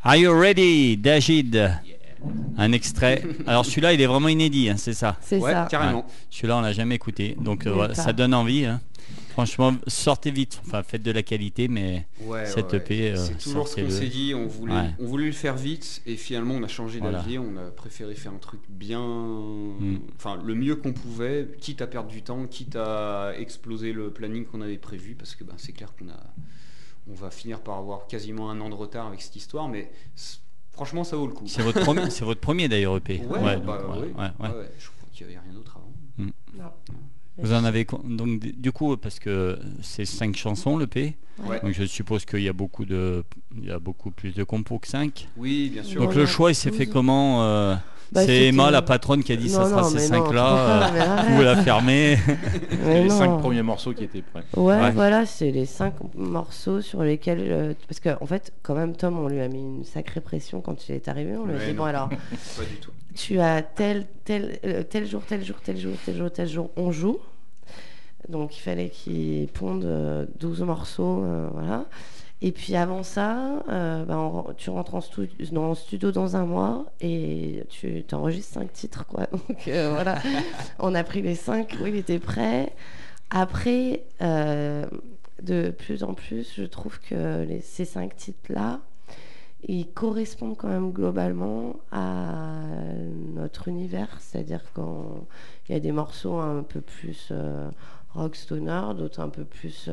Speaker 5: Are you ready, Dagid
Speaker 1: un extrait. Alors celui-là, il est vraiment inédit, hein, c'est ça.
Speaker 3: C'est
Speaker 2: Ouais,
Speaker 3: ça.
Speaker 2: carrément.
Speaker 1: Celui-là, on l'a jamais écouté, donc euh, ça donne envie. hein. Franchement, sortez vite. Enfin, faites de la qualité, mais
Speaker 2: Ouais,
Speaker 1: Cette
Speaker 2: ouais,
Speaker 1: EP, euh,
Speaker 2: c'est toujours ce qu'on s'est dit. On voulait,
Speaker 1: Ouais.
Speaker 2: on voulait le faire vite et finalement on a changé
Speaker 1: Voilà.
Speaker 2: d'avis. On a préféré faire un truc bien,
Speaker 1: Mm.
Speaker 2: enfin le mieux qu'on pouvait, quitte à perdre du temps, quitte à exploser le planning qu'on avait prévu, parce que ben, c'est clair qu'on a, on va finir par avoir quasiment un an de retard avec cette histoire, mais franchement ça vaut le coup.
Speaker 1: c'est votre premier, c'est votre premier d'ailleurs EP.
Speaker 2: Ouais, bah,
Speaker 1: ouais,
Speaker 2: oui.
Speaker 1: ouais, ouais.
Speaker 2: Ouais, ouais, je crois qu'il n'y avait rien d'autre avant.
Speaker 3: Non.
Speaker 1: Vous en avez donc du coup parce que c'est cinq chansons le P.
Speaker 2: Ouais.
Speaker 1: Donc je suppose qu'il y a beaucoup de, il y a beaucoup plus de compos que 5
Speaker 2: Oui, bien sûr.
Speaker 1: Donc
Speaker 3: Ouais,
Speaker 1: le choix il s'est fait comment euh,
Speaker 3: Bah,
Speaker 1: C'est Emma la patronne qui a dit ça sera
Speaker 3: non,
Speaker 1: ces
Speaker 3: mais
Speaker 1: cinq
Speaker 3: non,
Speaker 1: là.
Speaker 3: mais arrête.
Speaker 1: vous la fermez.
Speaker 4: Les cinq premiers morceaux qui étaient prêts.
Speaker 3: Ouais,
Speaker 1: Ouais.
Speaker 3: voilà, c'est les cinq morceaux sur lesquels. euh, parce qu'en en fait, quand même, Tom, on lui a mis une sacrée pression quand il est arrivé. On lui a dit
Speaker 2: non.
Speaker 3: bon, alors,
Speaker 2: Pas du tout.
Speaker 3: tu as tel, tel, euh, tel jour, tel jour, tel jour, tel jour, tel jour, on joue. Donc il fallait qu'il ponde euh, 12 morceaux, euh, voilà. Et puis avant ça, euh, bah, on- tu rentres en, stu- dans- en studio dans un mois et tu t'enregistres cinq titres, quoi. Donc euh, voilà, on a pris les cinq, oui, il était prêt. Après, euh, de plus en plus, je trouve que les- ces cinq titres-là, ils correspondent quand même globalement à notre univers. C'est-à-dire quand il y a des morceaux un peu plus euh, rock stoner, d'autres un peu plus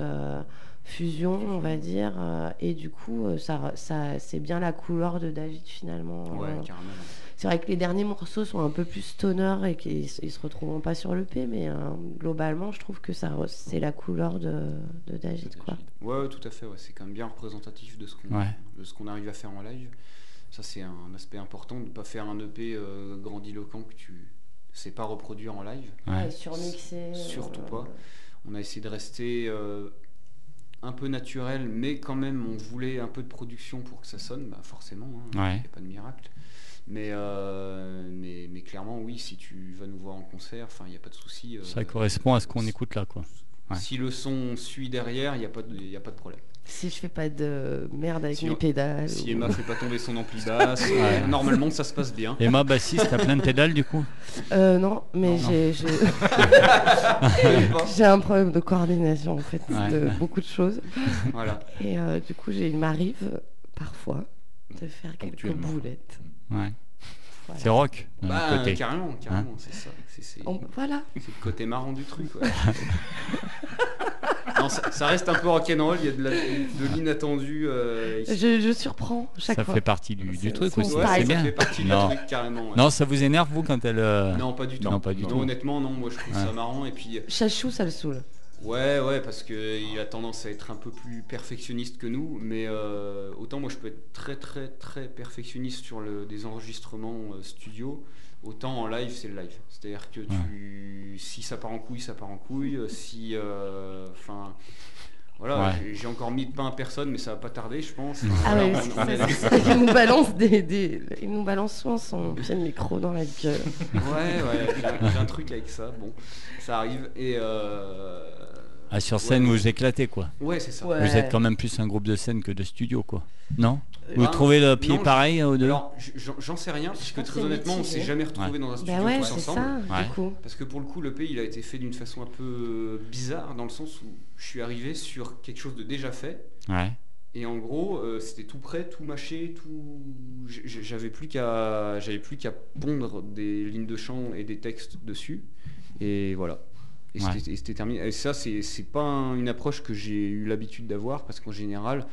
Speaker 3: fusion, on va dire. euh, et du coup, euh, ça, ça, c'est bien la couleur de David finalement.
Speaker 2: Ouais,
Speaker 3: Euh,
Speaker 2: carrément.
Speaker 3: c'est vrai que les derniers morceaux sont un peu plus stoner et qu'ils ils se retrouveront pas sur le P, mais euh, globalement, je trouve que ça, c'est la couleur de, de David, quoi.
Speaker 2: Ouais, tout à fait. Ouais. C'est quand même bien représentatif de ce qu'on
Speaker 1: Ouais.
Speaker 2: de ce qu'on arrive à faire en live. Ça, c'est un aspect important de ne pas faire un EP euh, grandiloquent que tu sais pas reproduire en live.
Speaker 1: Ouais.
Speaker 3: surmixé.
Speaker 2: Surtout
Speaker 3: euh,
Speaker 2: pas. On a essayé de rester euh, un peu naturel, mais quand même, on voulait un peu de production pour que ça sonne, bah, forcément. Il
Speaker 1: Ouais.
Speaker 2: n'y a pas de miracle. Mais, euh, mais, mais clairement, oui, si tu vas nous voir en concert, il n'y a pas de souci. euh,
Speaker 1: Ça correspond à ce qu'on écoute là quoi. Ouais.
Speaker 2: Si le son suit derrière, il n'y a, pas de- y a pas de problème.
Speaker 3: Si je fais pas de merde avec
Speaker 2: Si
Speaker 3: mes
Speaker 2: on-
Speaker 3: pédales.
Speaker 2: Si
Speaker 3: ou-
Speaker 2: Emma fait pas tomber son ampli basse,
Speaker 1: Ouais.
Speaker 2: normalement ça se passe bien.
Speaker 1: Emma bassiste, t'as plein de pédales du coup
Speaker 3: Euh, non, mais j'ai j'ai- un problème de coordination en fait,
Speaker 1: Ouais.
Speaker 3: de beaucoup de choses.
Speaker 2: Voilà.
Speaker 3: Et euh, du coup, j'ai- il m'arrive parfois de faire quelques boulettes.
Speaker 1: Ouais.
Speaker 3: Voilà.
Speaker 1: C'est rock
Speaker 2: Bah,
Speaker 1: côté.
Speaker 2: carrément, carrément, c'est ça. C'est c'est-
Speaker 3: On- voilà.
Speaker 2: c'est le côté marrant du truc. ouais. Non, ça, ça reste un peu rock'n'roll, il y a de l'inattendu. euh.
Speaker 3: Je, je surprends chaque
Speaker 1: Ça
Speaker 3: fois.
Speaker 1: fait partie du, truc aussi.
Speaker 2: Ouais.
Speaker 1: C'est
Speaker 2: ça
Speaker 1: bien.
Speaker 2: fait partie
Speaker 1: Non.
Speaker 2: du truc carrément. ouais.
Speaker 1: Non, ça vous énerve vous quand elle. euh,
Speaker 2: Non, pas du tout.
Speaker 1: Non, pas du
Speaker 2: Non,
Speaker 1: tout.
Speaker 2: Honnêtement, non, moi je trouve
Speaker 1: Ouais.
Speaker 2: ça marrant. Et puis,
Speaker 3: Chachou, ça le saoule.
Speaker 2: ouais, ouais, parce qu'il a tendance à être un peu plus perfectionniste que nous. Mais euh, autant moi je peux être très, très, très perfectionniste sur le, des enregistrements euh, studio. Autant en live, c'est le live. C'est-à-dire que tu, si ça part en couille, ça part en couille. Si, euh, enfin, voilà,
Speaker 1: Ouais.
Speaker 2: j'ai- encore mis de pain à personne, mais ça va pas tarder, je pense.
Speaker 3: Ah ouais, il nous balance des, des- il nous balance souvent son pied de micro dans la gueule.
Speaker 2: Ouais, ouais, j'ai un truc avec ça. Bon, ça arrive. Et euh,
Speaker 1: Ah, sur scène,
Speaker 2: ouais,
Speaker 1: vous éclatez quoi.
Speaker 2: Ouais, c'est ça.
Speaker 3: Ouais.
Speaker 1: Vous êtes quand même plus un groupe de scène que de studio quoi. Non
Speaker 3: Euh,
Speaker 1: Vous
Speaker 2: ben,
Speaker 1: trouvez le pied
Speaker 2: non,
Speaker 1: pareil aux deux
Speaker 2: Alors, j- j'en sais rien, très
Speaker 3: que c'est
Speaker 2: honnêtement, on s'est jamais retrouvés
Speaker 1: Ouais.
Speaker 2: dans un studio
Speaker 3: Bah ouais,
Speaker 2: tous
Speaker 3: c'est
Speaker 2: ensemble.
Speaker 3: ça,
Speaker 1: Ouais.
Speaker 3: du coup.
Speaker 2: Parce que pour le coup, le pays, il a été fait d'une façon un peu bizarre, dans le sens où je suis arrivé sur quelque chose de déjà fait.
Speaker 1: Ouais.
Speaker 2: Et en gros, euh, c'était tout prêt, tout mâché, tout. J'avais plus qu'à, j'avais plus qu'à pondre des lignes de chant et des textes dessus. Et voilà. Et
Speaker 1: Ouais.
Speaker 2: c'était- terminé. Et ça, c'est pas un- une approche que j'ai eu l'habitude d'avoir, parce qu'en général, bah,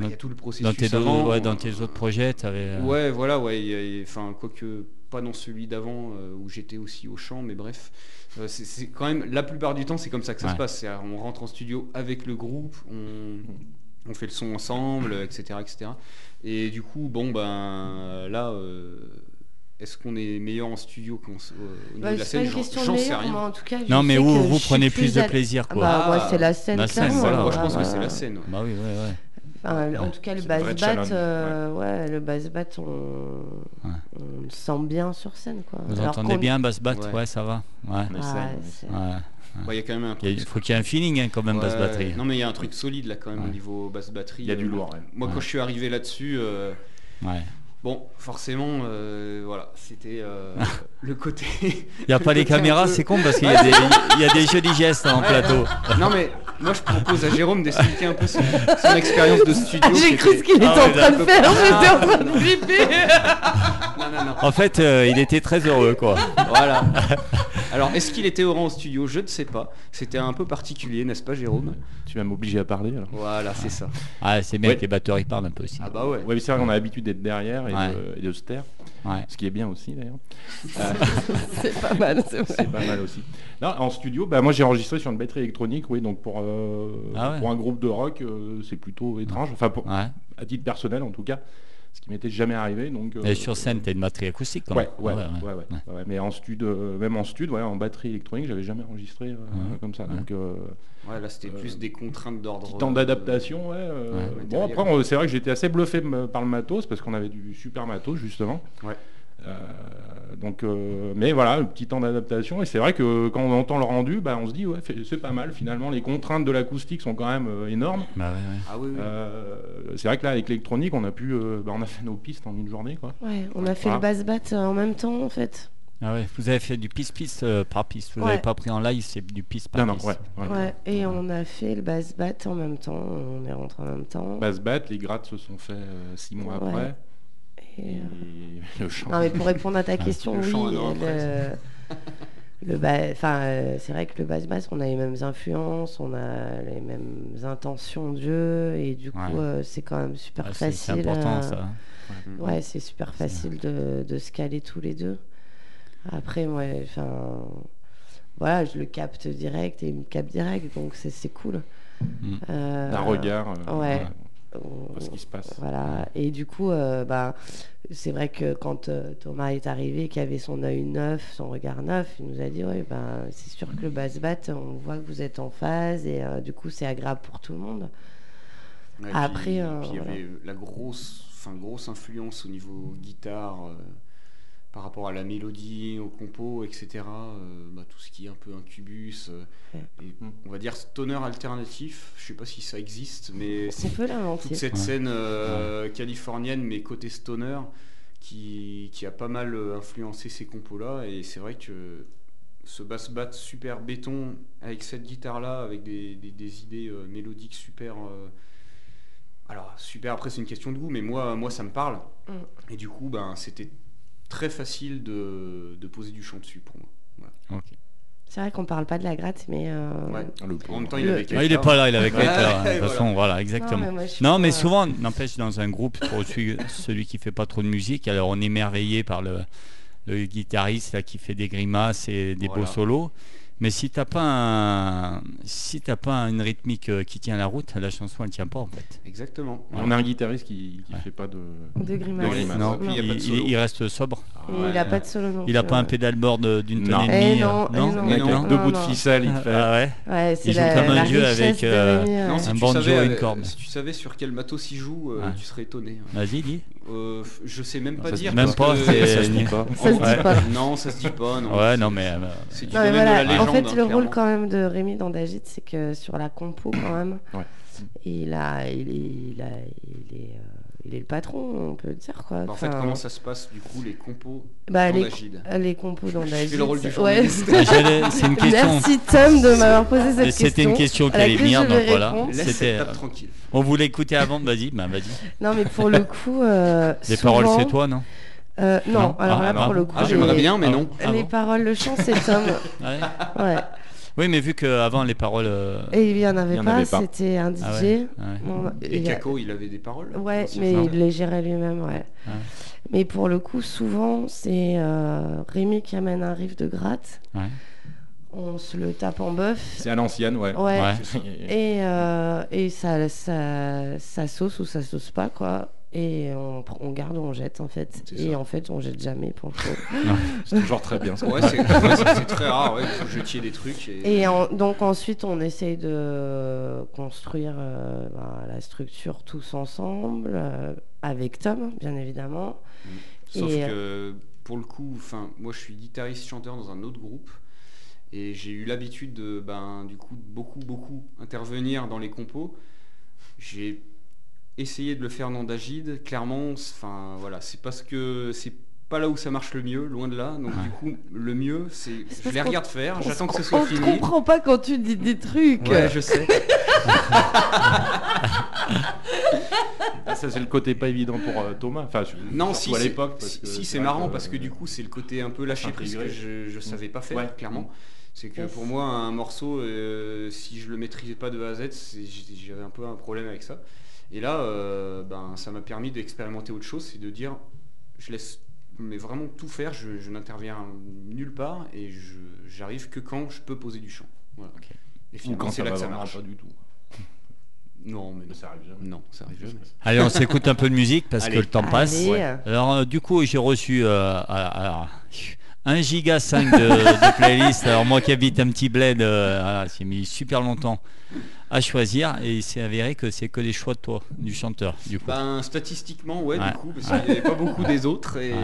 Speaker 2: il y a
Speaker 1: Dans-
Speaker 2: tout le processus
Speaker 1: Dans tes, deux-
Speaker 2: avant.
Speaker 1: ouais, dans tes autres projets, t'avais. euh,
Speaker 2: Ouais, voilà, ouais. Enfin, quoique pas dans celui d'avant euh, où j'étais aussi au chant, mais bref, Euh, c'est- quand même la plupart du temps, c'est comme ça que ça
Speaker 1: Ouais.
Speaker 2: se passe. On rentre en studio avec le groupe, on, on fait le son ensemble, etc., etc. Et du coup, bon, ben là, euh, est-ce qu'on est meilleur en studio qu'au au niveau
Speaker 3: Bah,
Speaker 2: de la scène J'en- sais rien.
Speaker 3: mais en tout cas, je
Speaker 1: Non, mais où vous prenez plus de
Speaker 3: à-
Speaker 1: plaisir
Speaker 3: Ah
Speaker 1: quoi.
Speaker 3: bah,
Speaker 2: Ah,
Speaker 3: moi, c'est la scène,
Speaker 1: la scène,
Speaker 3: clairement.
Speaker 1: voilà.
Speaker 2: Moi, je
Speaker 3: Ah,
Speaker 2: pense que c'est la scène. ouais.
Speaker 1: Bah oui, ouais, ouais.
Speaker 3: Enfin, en tout cas, le bass bat, euh, ouais, le bass bat, on,
Speaker 1: Ouais.
Speaker 3: on le sent bien sur scène, quoi.
Speaker 1: Vous
Speaker 3: Alors
Speaker 1: entendez bien basse batte
Speaker 2: Ouais.
Speaker 1: ouais. ça va. Ouais.
Speaker 3: Ah.
Speaker 1: Ouais.
Speaker 2: Il y a quand même un
Speaker 1: Il faut qu'il y ait un feeling hein, quand même basse
Speaker 2: Ouais,
Speaker 1: batterie.
Speaker 2: Non, mais il y a un truc solide là quand même
Speaker 1: Ouais.
Speaker 2: au niveau basse batterie.
Speaker 4: Il y a du
Speaker 2: Euh,
Speaker 4: lourd, ouais.
Speaker 2: Moi,
Speaker 1: Ouais.
Speaker 2: quand je suis arrivé là-dessus. euh,
Speaker 1: Ouais.
Speaker 2: Bon, forcément, euh, voilà, c'était euh, le côté.
Speaker 1: Il n'y a pas les caméras,
Speaker 2: peu-
Speaker 1: c'est con parce qu'il y, a des- il y a des jolis gestes en plateau.
Speaker 2: Non mais moi je propose à Jérôme d'expliquer un peu son, son expérience de studio.
Speaker 3: J'ai cru ce
Speaker 2: était-
Speaker 3: qu'il était
Speaker 1: Ah
Speaker 3: en
Speaker 1: ouais,
Speaker 3: train de faire, j'étais en train de flipper.
Speaker 2: Non, non, non.
Speaker 1: En fait, euh, il était très heureux, quoi.
Speaker 2: Voilà. Alors, est-ce qu'il était au rang au studio? Je ne sais pas. C'était un peu particulier, n'est-ce pas, Jérôme?
Speaker 4: Tu vas m'obliger à parler alors.
Speaker 2: Voilà, c'est ça.
Speaker 1: Ah, c'est bien
Speaker 4: Ouais.
Speaker 1: que les batteurs ils parlent un peu aussi.
Speaker 2: Ah bah ouais.
Speaker 4: Ouais, mais c'est vrai qu'on a l'habitude d'être derrière et,
Speaker 1: Ouais.
Speaker 4: de, et de se taire,
Speaker 1: Ouais.
Speaker 4: ce qui est bien aussi d'ailleurs. Euh,
Speaker 3: C'est pas mal, c'est vrai.
Speaker 4: c'est pas mal aussi. Non, en studio, bah, moi j'ai enregistré sur une batterie électronique, oui, donc pour, euh,
Speaker 1: Ah ouais.
Speaker 4: pour un groupe de rock, euh, c'est plutôt étrange. Enfin, pour,
Speaker 1: Ouais.
Speaker 4: à titre personnel en tout cas, ce qui m'était jamais arrivé. Donc,
Speaker 1: Et
Speaker 4: euh,
Speaker 1: sur scène, t'as une batterie acoustique quand
Speaker 4: Ouais,
Speaker 1: même.
Speaker 4: ouais, ouais, ouais, ouais, ouais. Mais en stud, euh, même en stud, ouais, en batterie électronique, j'avais jamais enregistré euh,
Speaker 1: Ouais.
Speaker 4: comme ça.
Speaker 1: Ouais.
Speaker 4: Donc, euh,
Speaker 2: Ouais, là c'était
Speaker 4: Euh,
Speaker 2: plus des contraintes d'ordre.
Speaker 4: temps d'adaptation, ouais. euh,
Speaker 1: Ouais.
Speaker 4: bon, après, c'est vrai que j'étais assez bluffé par le matos parce qu'on avait du super matos justement.
Speaker 2: Ouais.
Speaker 4: Euh, donc, euh, mais voilà, un petit temps d'adaptation. Et c'est vrai que quand on entend le rendu, bah, on se dit, ouais, c'est pas mal. Finalement, les contraintes de l'acoustique sont quand même euh, énormes.
Speaker 1: Bah ouais, ouais.
Speaker 2: Ah oui, oui.
Speaker 4: Euh, c'est vrai que là, avec l'électronique, on a pu, euh, bah, on a fait nos pistes en une journée, quoi.
Speaker 3: Ouais, on a fait
Speaker 4: Voilà.
Speaker 3: le bass-bat euh, en même temps en fait.
Speaker 1: Ah ouais, Vous avez fait du piste-piste euh, par piste. Vous n'avez
Speaker 3: Ouais.
Speaker 1: pas pris en live, c'est du piste par
Speaker 4: Non, non,
Speaker 1: piste.
Speaker 4: ouais. ouais.
Speaker 3: Ouais, et on a fait le bass-bat en même temps, on est rentré en même temps.
Speaker 4: Basse batte, les grattes se sont faits euh, six mois
Speaker 3: Ouais.
Speaker 4: après.
Speaker 3: Et,
Speaker 4: Et
Speaker 3: euh,
Speaker 4: le chant.
Speaker 3: Non mais pour répondre à ta question,
Speaker 2: Le
Speaker 3: oui,
Speaker 2: un an
Speaker 3: le, enfin, euh, c'est vrai que le bass bass, on a les mêmes influences, on a les mêmes intentions de jeu, et du coup,
Speaker 1: Ouais.
Speaker 3: euh, c'est quand même super
Speaker 1: Ah, c'est
Speaker 3: facile.
Speaker 1: important
Speaker 3: euh,
Speaker 1: ça.
Speaker 3: Ouais, c'est super facile de, de se caler tous les deux. Après, moi, enfin, voilà, je le capte direct et il me capte direct, donc c'est c'est cool.
Speaker 1: Mm.
Speaker 3: Euh,
Speaker 4: D'un regard. euh,
Speaker 3: ouais. On-
Speaker 4: ce qui se passe.
Speaker 3: Voilà. Et du coup, euh, bah, c'est vrai que quand euh, Thomas est arrivé, qu'il avait son œil neuf, son regard neuf, il nous a dit ouais, bah, c'est sûr que le bass bat, on voit que vous êtes en phase et euh, du coup, c'est agréable pour tout le monde.
Speaker 2: Ouais,
Speaker 3: Après,
Speaker 2: puis, puis il y
Speaker 3: voilà.
Speaker 2: avait la grosse, grosse influence au niveau guitare par rapport à la mélodie, au compo, etc. euh, bah, tout ce qui est un peu incubus, euh,
Speaker 3: Ouais.
Speaker 2: et on va dire stoner alternatif. Je sais pas si ça existe, mais
Speaker 3: On
Speaker 2: c'est
Speaker 3: peut
Speaker 2: toute cette
Speaker 1: Ouais.
Speaker 2: scène euh, californienne, mais côté stoner, qui, qui a pas mal influencé ces compos-là. Et c'est vrai que ce bass bat super béton avec cette guitare-là, avec des, des- des idées euh, mélodiques super. euh, alors, super, après, c'est une question de goût, mais moi, moi ça me parle.
Speaker 3: Mm.
Speaker 2: Et du coup, ben, c'était très facile de, de poser du chant dessus pour moi.
Speaker 3: C'est vrai qu'on parle pas de la gratte, mais. euh,
Speaker 2: Ouais.
Speaker 4: Le
Speaker 2: En même temps, il
Speaker 3: Le-
Speaker 2: avait
Speaker 1: Ah, il est pas là, il est avec Gaëtan, de toute façon, voilà, exactement.
Speaker 3: mais moi,
Speaker 1: Non, mais
Speaker 3: pas-
Speaker 1: souvent, n'empêche, dans un groupe, pour celui, qui fait pas trop de musique, alors on est émerveillé par le, le guitariste là, qui fait des grimaces et des beaux solos. Mais si t'as pas un, si t'as pas une rythmique euh, qui tient la route, la chanson elle tient pas en fait.
Speaker 2: Exactement.
Speaker 4: On a un guitariste qui ne
Speaker 1: Ouais.
Speaker 4: fait pas de.
Speaker 3: De grimace.
Speaker 4: De grimace.
Speaker 1: Non,
Speaker 2: il y a
Speaker 1: il,
Speaker 2: pas de
Speaker 1: il-
Speaker 2: solo.
Speaker 1: il reste sobre.
Speaker 3: Et il a pas de solo non
Speaker 1: Il a pas un pédalboard d'une
Speaker 4: Non.
Speaker 1: tonne et
Speaker 3: Eh
Speaker 1: demie.
Speaker 3: non,
Speaker 1: euh,
Speaker 3: eh
Speaker 1: non,
Speaker 3: non,
Speaker 4: Avec
Speaker 3: non,
Speaker 4: les
Speaker 3: non,
Speaker 4: deux bouts de
Speaker 3: non.
Speaker 4: ficelle, il fait.
Speaker 1: Ah ouais?
Speaker 3: Ouais, c'est
Speaker 1: Il joue comme un dieu avec, euh,
Speaker 3: Rémi.
Speaker 2: Non, si
Speaker 1: Un banjo
Speaker 2: savais,
Speaker 1: et une corde.
Speaker 2: si tu savais sur quel matos il joue, euh,
Speaker 1: Ouais.
Speaker 2: tu serais étonné.
Speaker 1: Vas-y, dis.
Speaker 2: Euh, je sais même
Speaker 4: Non,
Speaker 2: pas
Speaker 4: ça
Speaker 2: dire.
Speaker 1: Même pas,
Speaker 2: que-
Speaker 4: Ça se dit pas.
Speaker 3: Ça se dit
Speaker 1: Ouais.
Speaker 3: pas.
Speaker 2: Non, ça se dit pas. Non.
Speaker 1: Ouais, non, mais. euh,
Speaker 2: C'est du domaine
Speaker 3: voilà,
Speaker 2: de la légende.
Speaker 3: En fait,
Speaker 2: hein,
Speaker 3: le rôle quand même de Rémi dans Dagit, c'est que sur la compo, quand même,
Speaker 4: Ouais.
Speaker 3: il, a, il, est, il, a, il, est, euh, il est le patron, on peut le dire. Quoi.
Speaker 2: Bah, en fait,
Speaker 3: Enfin,
Speaker 2: comment ça se passe du coup les compos
Speaker 3: bah,
Speaker 2: dans
Speaker 3: les, les compos
Speaker 2: fais le rôle du
Speaker 3: ouais.
Speaker 2: journaliste.
Speaker 1: Ah, j'allais- C'est une question.
Speaker 3: Merci Tom de m'avoir posé cette question.
Speaker 1: C'était une question qui allait venir, donc voilà. C'était, euh,
Speaker 2: tranquille.
Speaker 1: On voulait écouter avant, vas-y, bah vas-y.
Speaker 3: Non, mais pour le coup. euh,
Speaker 1: Les
Speaker 3: souvent-
Speaker 1: paroles, c'est toi, non?
Speaker 3: Euh, non,
Speaker 1: Non
Speaker 3: alors
Speaker 1: Ah,
Speaker 3: là,
Speaker 1: non.
Speaker 3: pour le coup.
Speaker 2: Ah, j'aimerais
Speaker 3: les-
Speaker 2: bien, mais
Speaker 1: Ah,
Speaker 2: non.
Speaker 1: ah
Speaker 3: les
Speaker 1: bon
Speaker 3: paroles, le chant, c'est Tom.
Speaker 1: Ouais.
Speaker 3: Ouais.
Speaker 1: Oui, mais vu qu'avant les paroles. euh,
Speaker 3: Et il n'y en avait
Speaker 4: Il y en
Speaker 3: pas,
Speaker 4: avait pas.
Speaker 3: c'était un DJ.
Speaker 1: ah ouais, ouais.
Speaker 3: Bon,
Speaker 2: Et
Speaker 3: il a-
Speaker 2: Kako, il avait des paroles
Speaker 3: Ouais, mais il les gérait lui-même, ouais.
Speaker 1: Ouais.
Speaker 3: Mais pour le coup, souvent, c'est euh, Rémi qui amène un riff de gratte.
Speaker 1: Ouais.
Speaker 3: On se le tape en bœuf.
Speaker 4: C'est à l'ancienne, ouais.
Speaker 3: Ouais.
Speaker 1: Ouais.
Speaker 3: Et, euh, et ça, ça, ça sauce ou ça sauce pas, quoi. Et on, on garde ou on jette, en fait. Et
Speaker 2: ça.
Speaker 3: en fait, on jette jamais pour le coup.
Speaker 4: C'est toujours très bien.
Speaker 2: Ouais, c'est ouais, très rare, ouais, il faut jeter des trucs. Et...
Speaker 3: Et en- donc ensuite, on essaye de construire euh, ben, la structure tous ensemble, euh, avec Tom, bien évidemment.
Speaker 2: Sauf
Speaker 3: Et,
Speaker 2: que pour le coup, enfin, moi je suis guitariste chanteur dans un autre groupe et j'ai eu l'habitude de, ben, du coup, de beaucoup beaucoup intervenir dans les compos. J'ai essayer de le faire dans Dagid, clairement, c'est- enfin voilà, c'est parce que c'est pas là où ça marche le mieux, loin de là. Donc du coup, le mieux, c'est je les regarde faire,
Speaker 3: On
Speaker 2: j'attends que ce soit
Speaker 3: on
Speaker 2: fini.
Speaker 3: comprend pas quand tu dis des trucs.
Speaker 2: Ouais, je sais.
Speaker 4: Ah, ça c'est le côté pas évident pour euh, Thomas. Enfin, je-
Speaker 2: Non, si,
Speaker 4: à
Speaker 2: c'est-
Speaker 4: l'époque.
Speaker 2: si, c'est marrant
Speaker 4: que,
Speaker 2: parce que
Speaker 4: euh,
Speaker 2: du coup, c'est le côté un peu lâcher prise que je, je savais pas faire,
Speaker 4: Ouais.
Speaker 2: clairement. C'est que pour moi, un morceau, euh, si je le maîtrisais pas de A à Z, j'avais un peu un problème avec ça. Et là, euh, ben, ça m'a permis d'expérimenter autre chose, c'est de dire, je laisse mais vraiment tout faire, je, je n'interviens nulle part et je- j'arrive que quand je peux poser du chant. Voilà. Et finalement,
Speaker 4: quand
Speaker 2: c'est
Speaker 4: ça
Speaker 2: là
Speaker 4: va
Speaker 2: que ça marche.
Speaker 4: pas du tout.
Speaker 2: Non, mais
Speaker 4: Mais ça arrive jamais.
Speaker 2: non, ça arrive jamais.
Speaker 1: Allez, on s'écoute un peu de musique parce
Speaker 2: Allez.
Speaker 1: que le temps passe.
Speaker 2: Ouais.
Speaker 1: Alors, euh, du coup, j'ai reçu euh, alors, 1 giga 5 de, de playlist. Alors, moi qui habite un petit bled, euh, voilà, j'ai mis super longtemps à choisir et il s'est avéré que c'est que des choix de toi, du chanteur, du coup.
Speaker 2: Ben, statistiquement, ouais,
Speaker 1: Ouais.
Speaker 2: du coup, parce qu'il n'y avait pas beaucoup des autres. Et.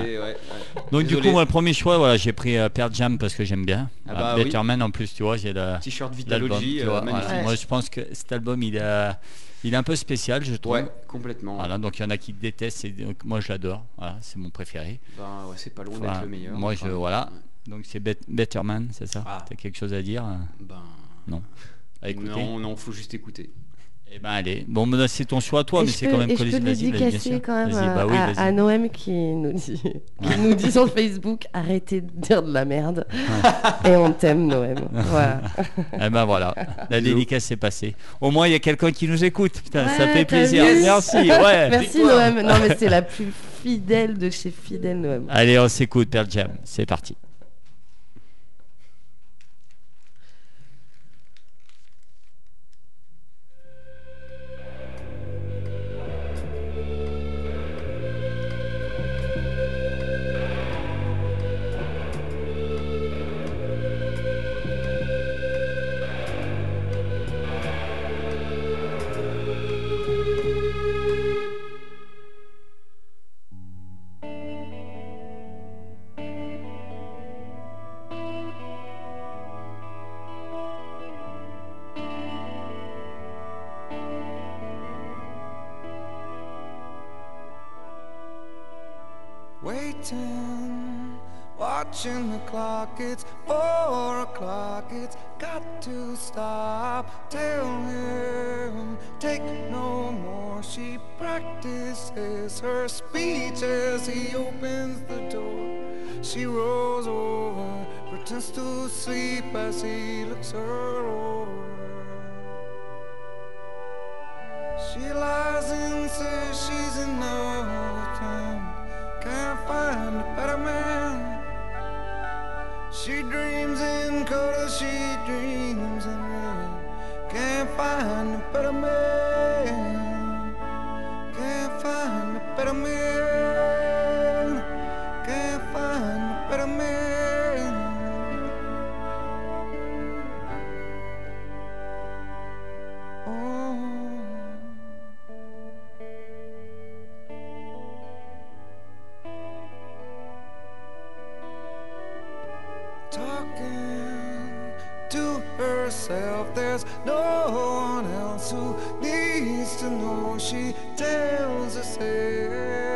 Speaker 1: Donc, du coup, moi, le premier choix, voilà, j'ai pris euh, Pearl Jam parce que j'aime bien.
Speaker 2: Ah
Speaker 1: Voilà,
Speaker 2: bah oui.
Speaker 1: Better Man, en plus, tu vois, j'ai le-
Speaker 2: T-shirt. Vitalogy, euh,
Speaker 1: voilà. Moi, je pense que cet album, il, a, il est un peu spécial, je trouve.
Speaker 2: Ouais, complètement.
Speaker 1: Voilà, donc il y en a qui détestent, et donc moi je l'adore, voilà, c'est mon préféré.
Speaker 2: Ben, ouais, c'est pas loin
Speaker 1: Enfin,
Speaker 2: d'être le meilleur.
Speaker 1: moi, je- voilà.
Speaker 2: ouais.
Speaker 1: Donc c'est Bet- Better Man, c'est ça?
Speaker 2: Ah.
Speaker 1: T'as quelque chose à dire?
Speaker 2: Ben,
Speaker 1: à écouter?
Speaker 2: non, non, faut juste écouter.
Speaker 1: Eh ben allez, bon c'est ton choix à toi,
Speaker 3: Et
Speaker 1: mais c'est quand même
Speaker 3: et je
Speaker 1: collé-
Speaker 3: peux dédicacer quand même
Speaker 1: Vas-y,
Speaker 3: à,
Speaker 1: bah oui,
Speaker 3: à- Noël qui nous dit, qui nous dit sur Facebook arrêtez de dire de la merde et on t'aime Noël. Voilà.
Speaker 1: Eh ben voilà, la dédicace est passée. Au moins il y a quelqu'un qui nous écoute, putain, ça fait plaisir. Merci, ouais.
Speaker 3: Merci Noël. Non mais c'est la plus fidèle de chez fidèle Noël.
Speaker 1: Allez, on s'écoute Pearl Jam, c'est parti.
Speaker 6: There's no one else who needs to know. She tells herself.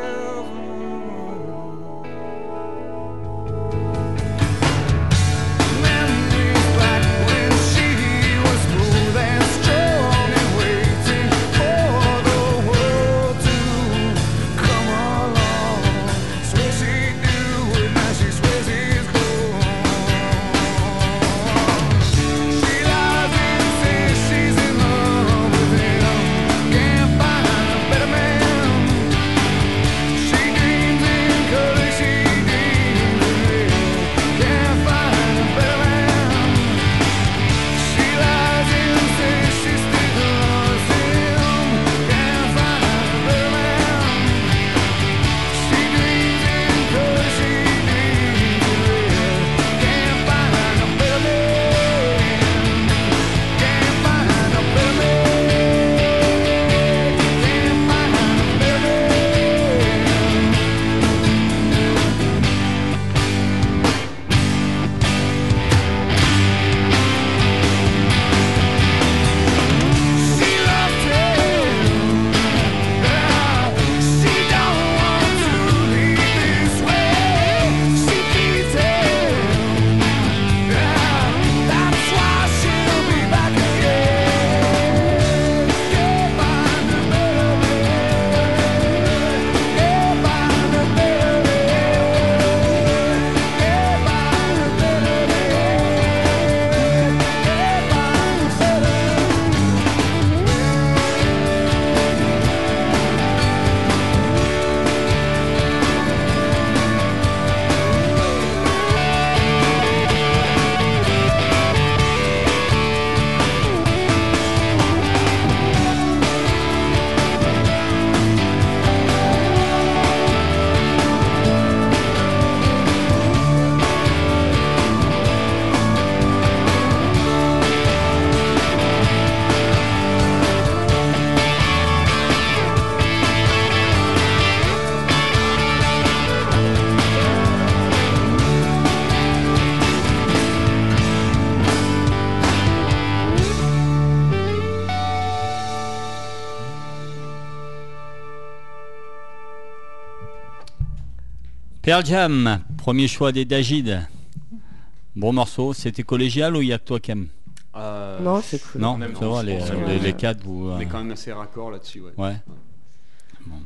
Speaker 1: Pearl Jam, premier choix des Dagid. Bon morceau, c'était collégial ou il y a que toi qui aimes
Speaker 2: Euh,
Speaker 3: Non, c'est cool.
Speaker 1: Non, ça va,
Speaker 4: se
Speaker 1: les, les- quatre, vous...
Speaker 2: On
Speaker 1: euh,
Speaker 2: est quand même assez raccord là-dessus. Ouais.
Speaker 1: Ouais. Bon.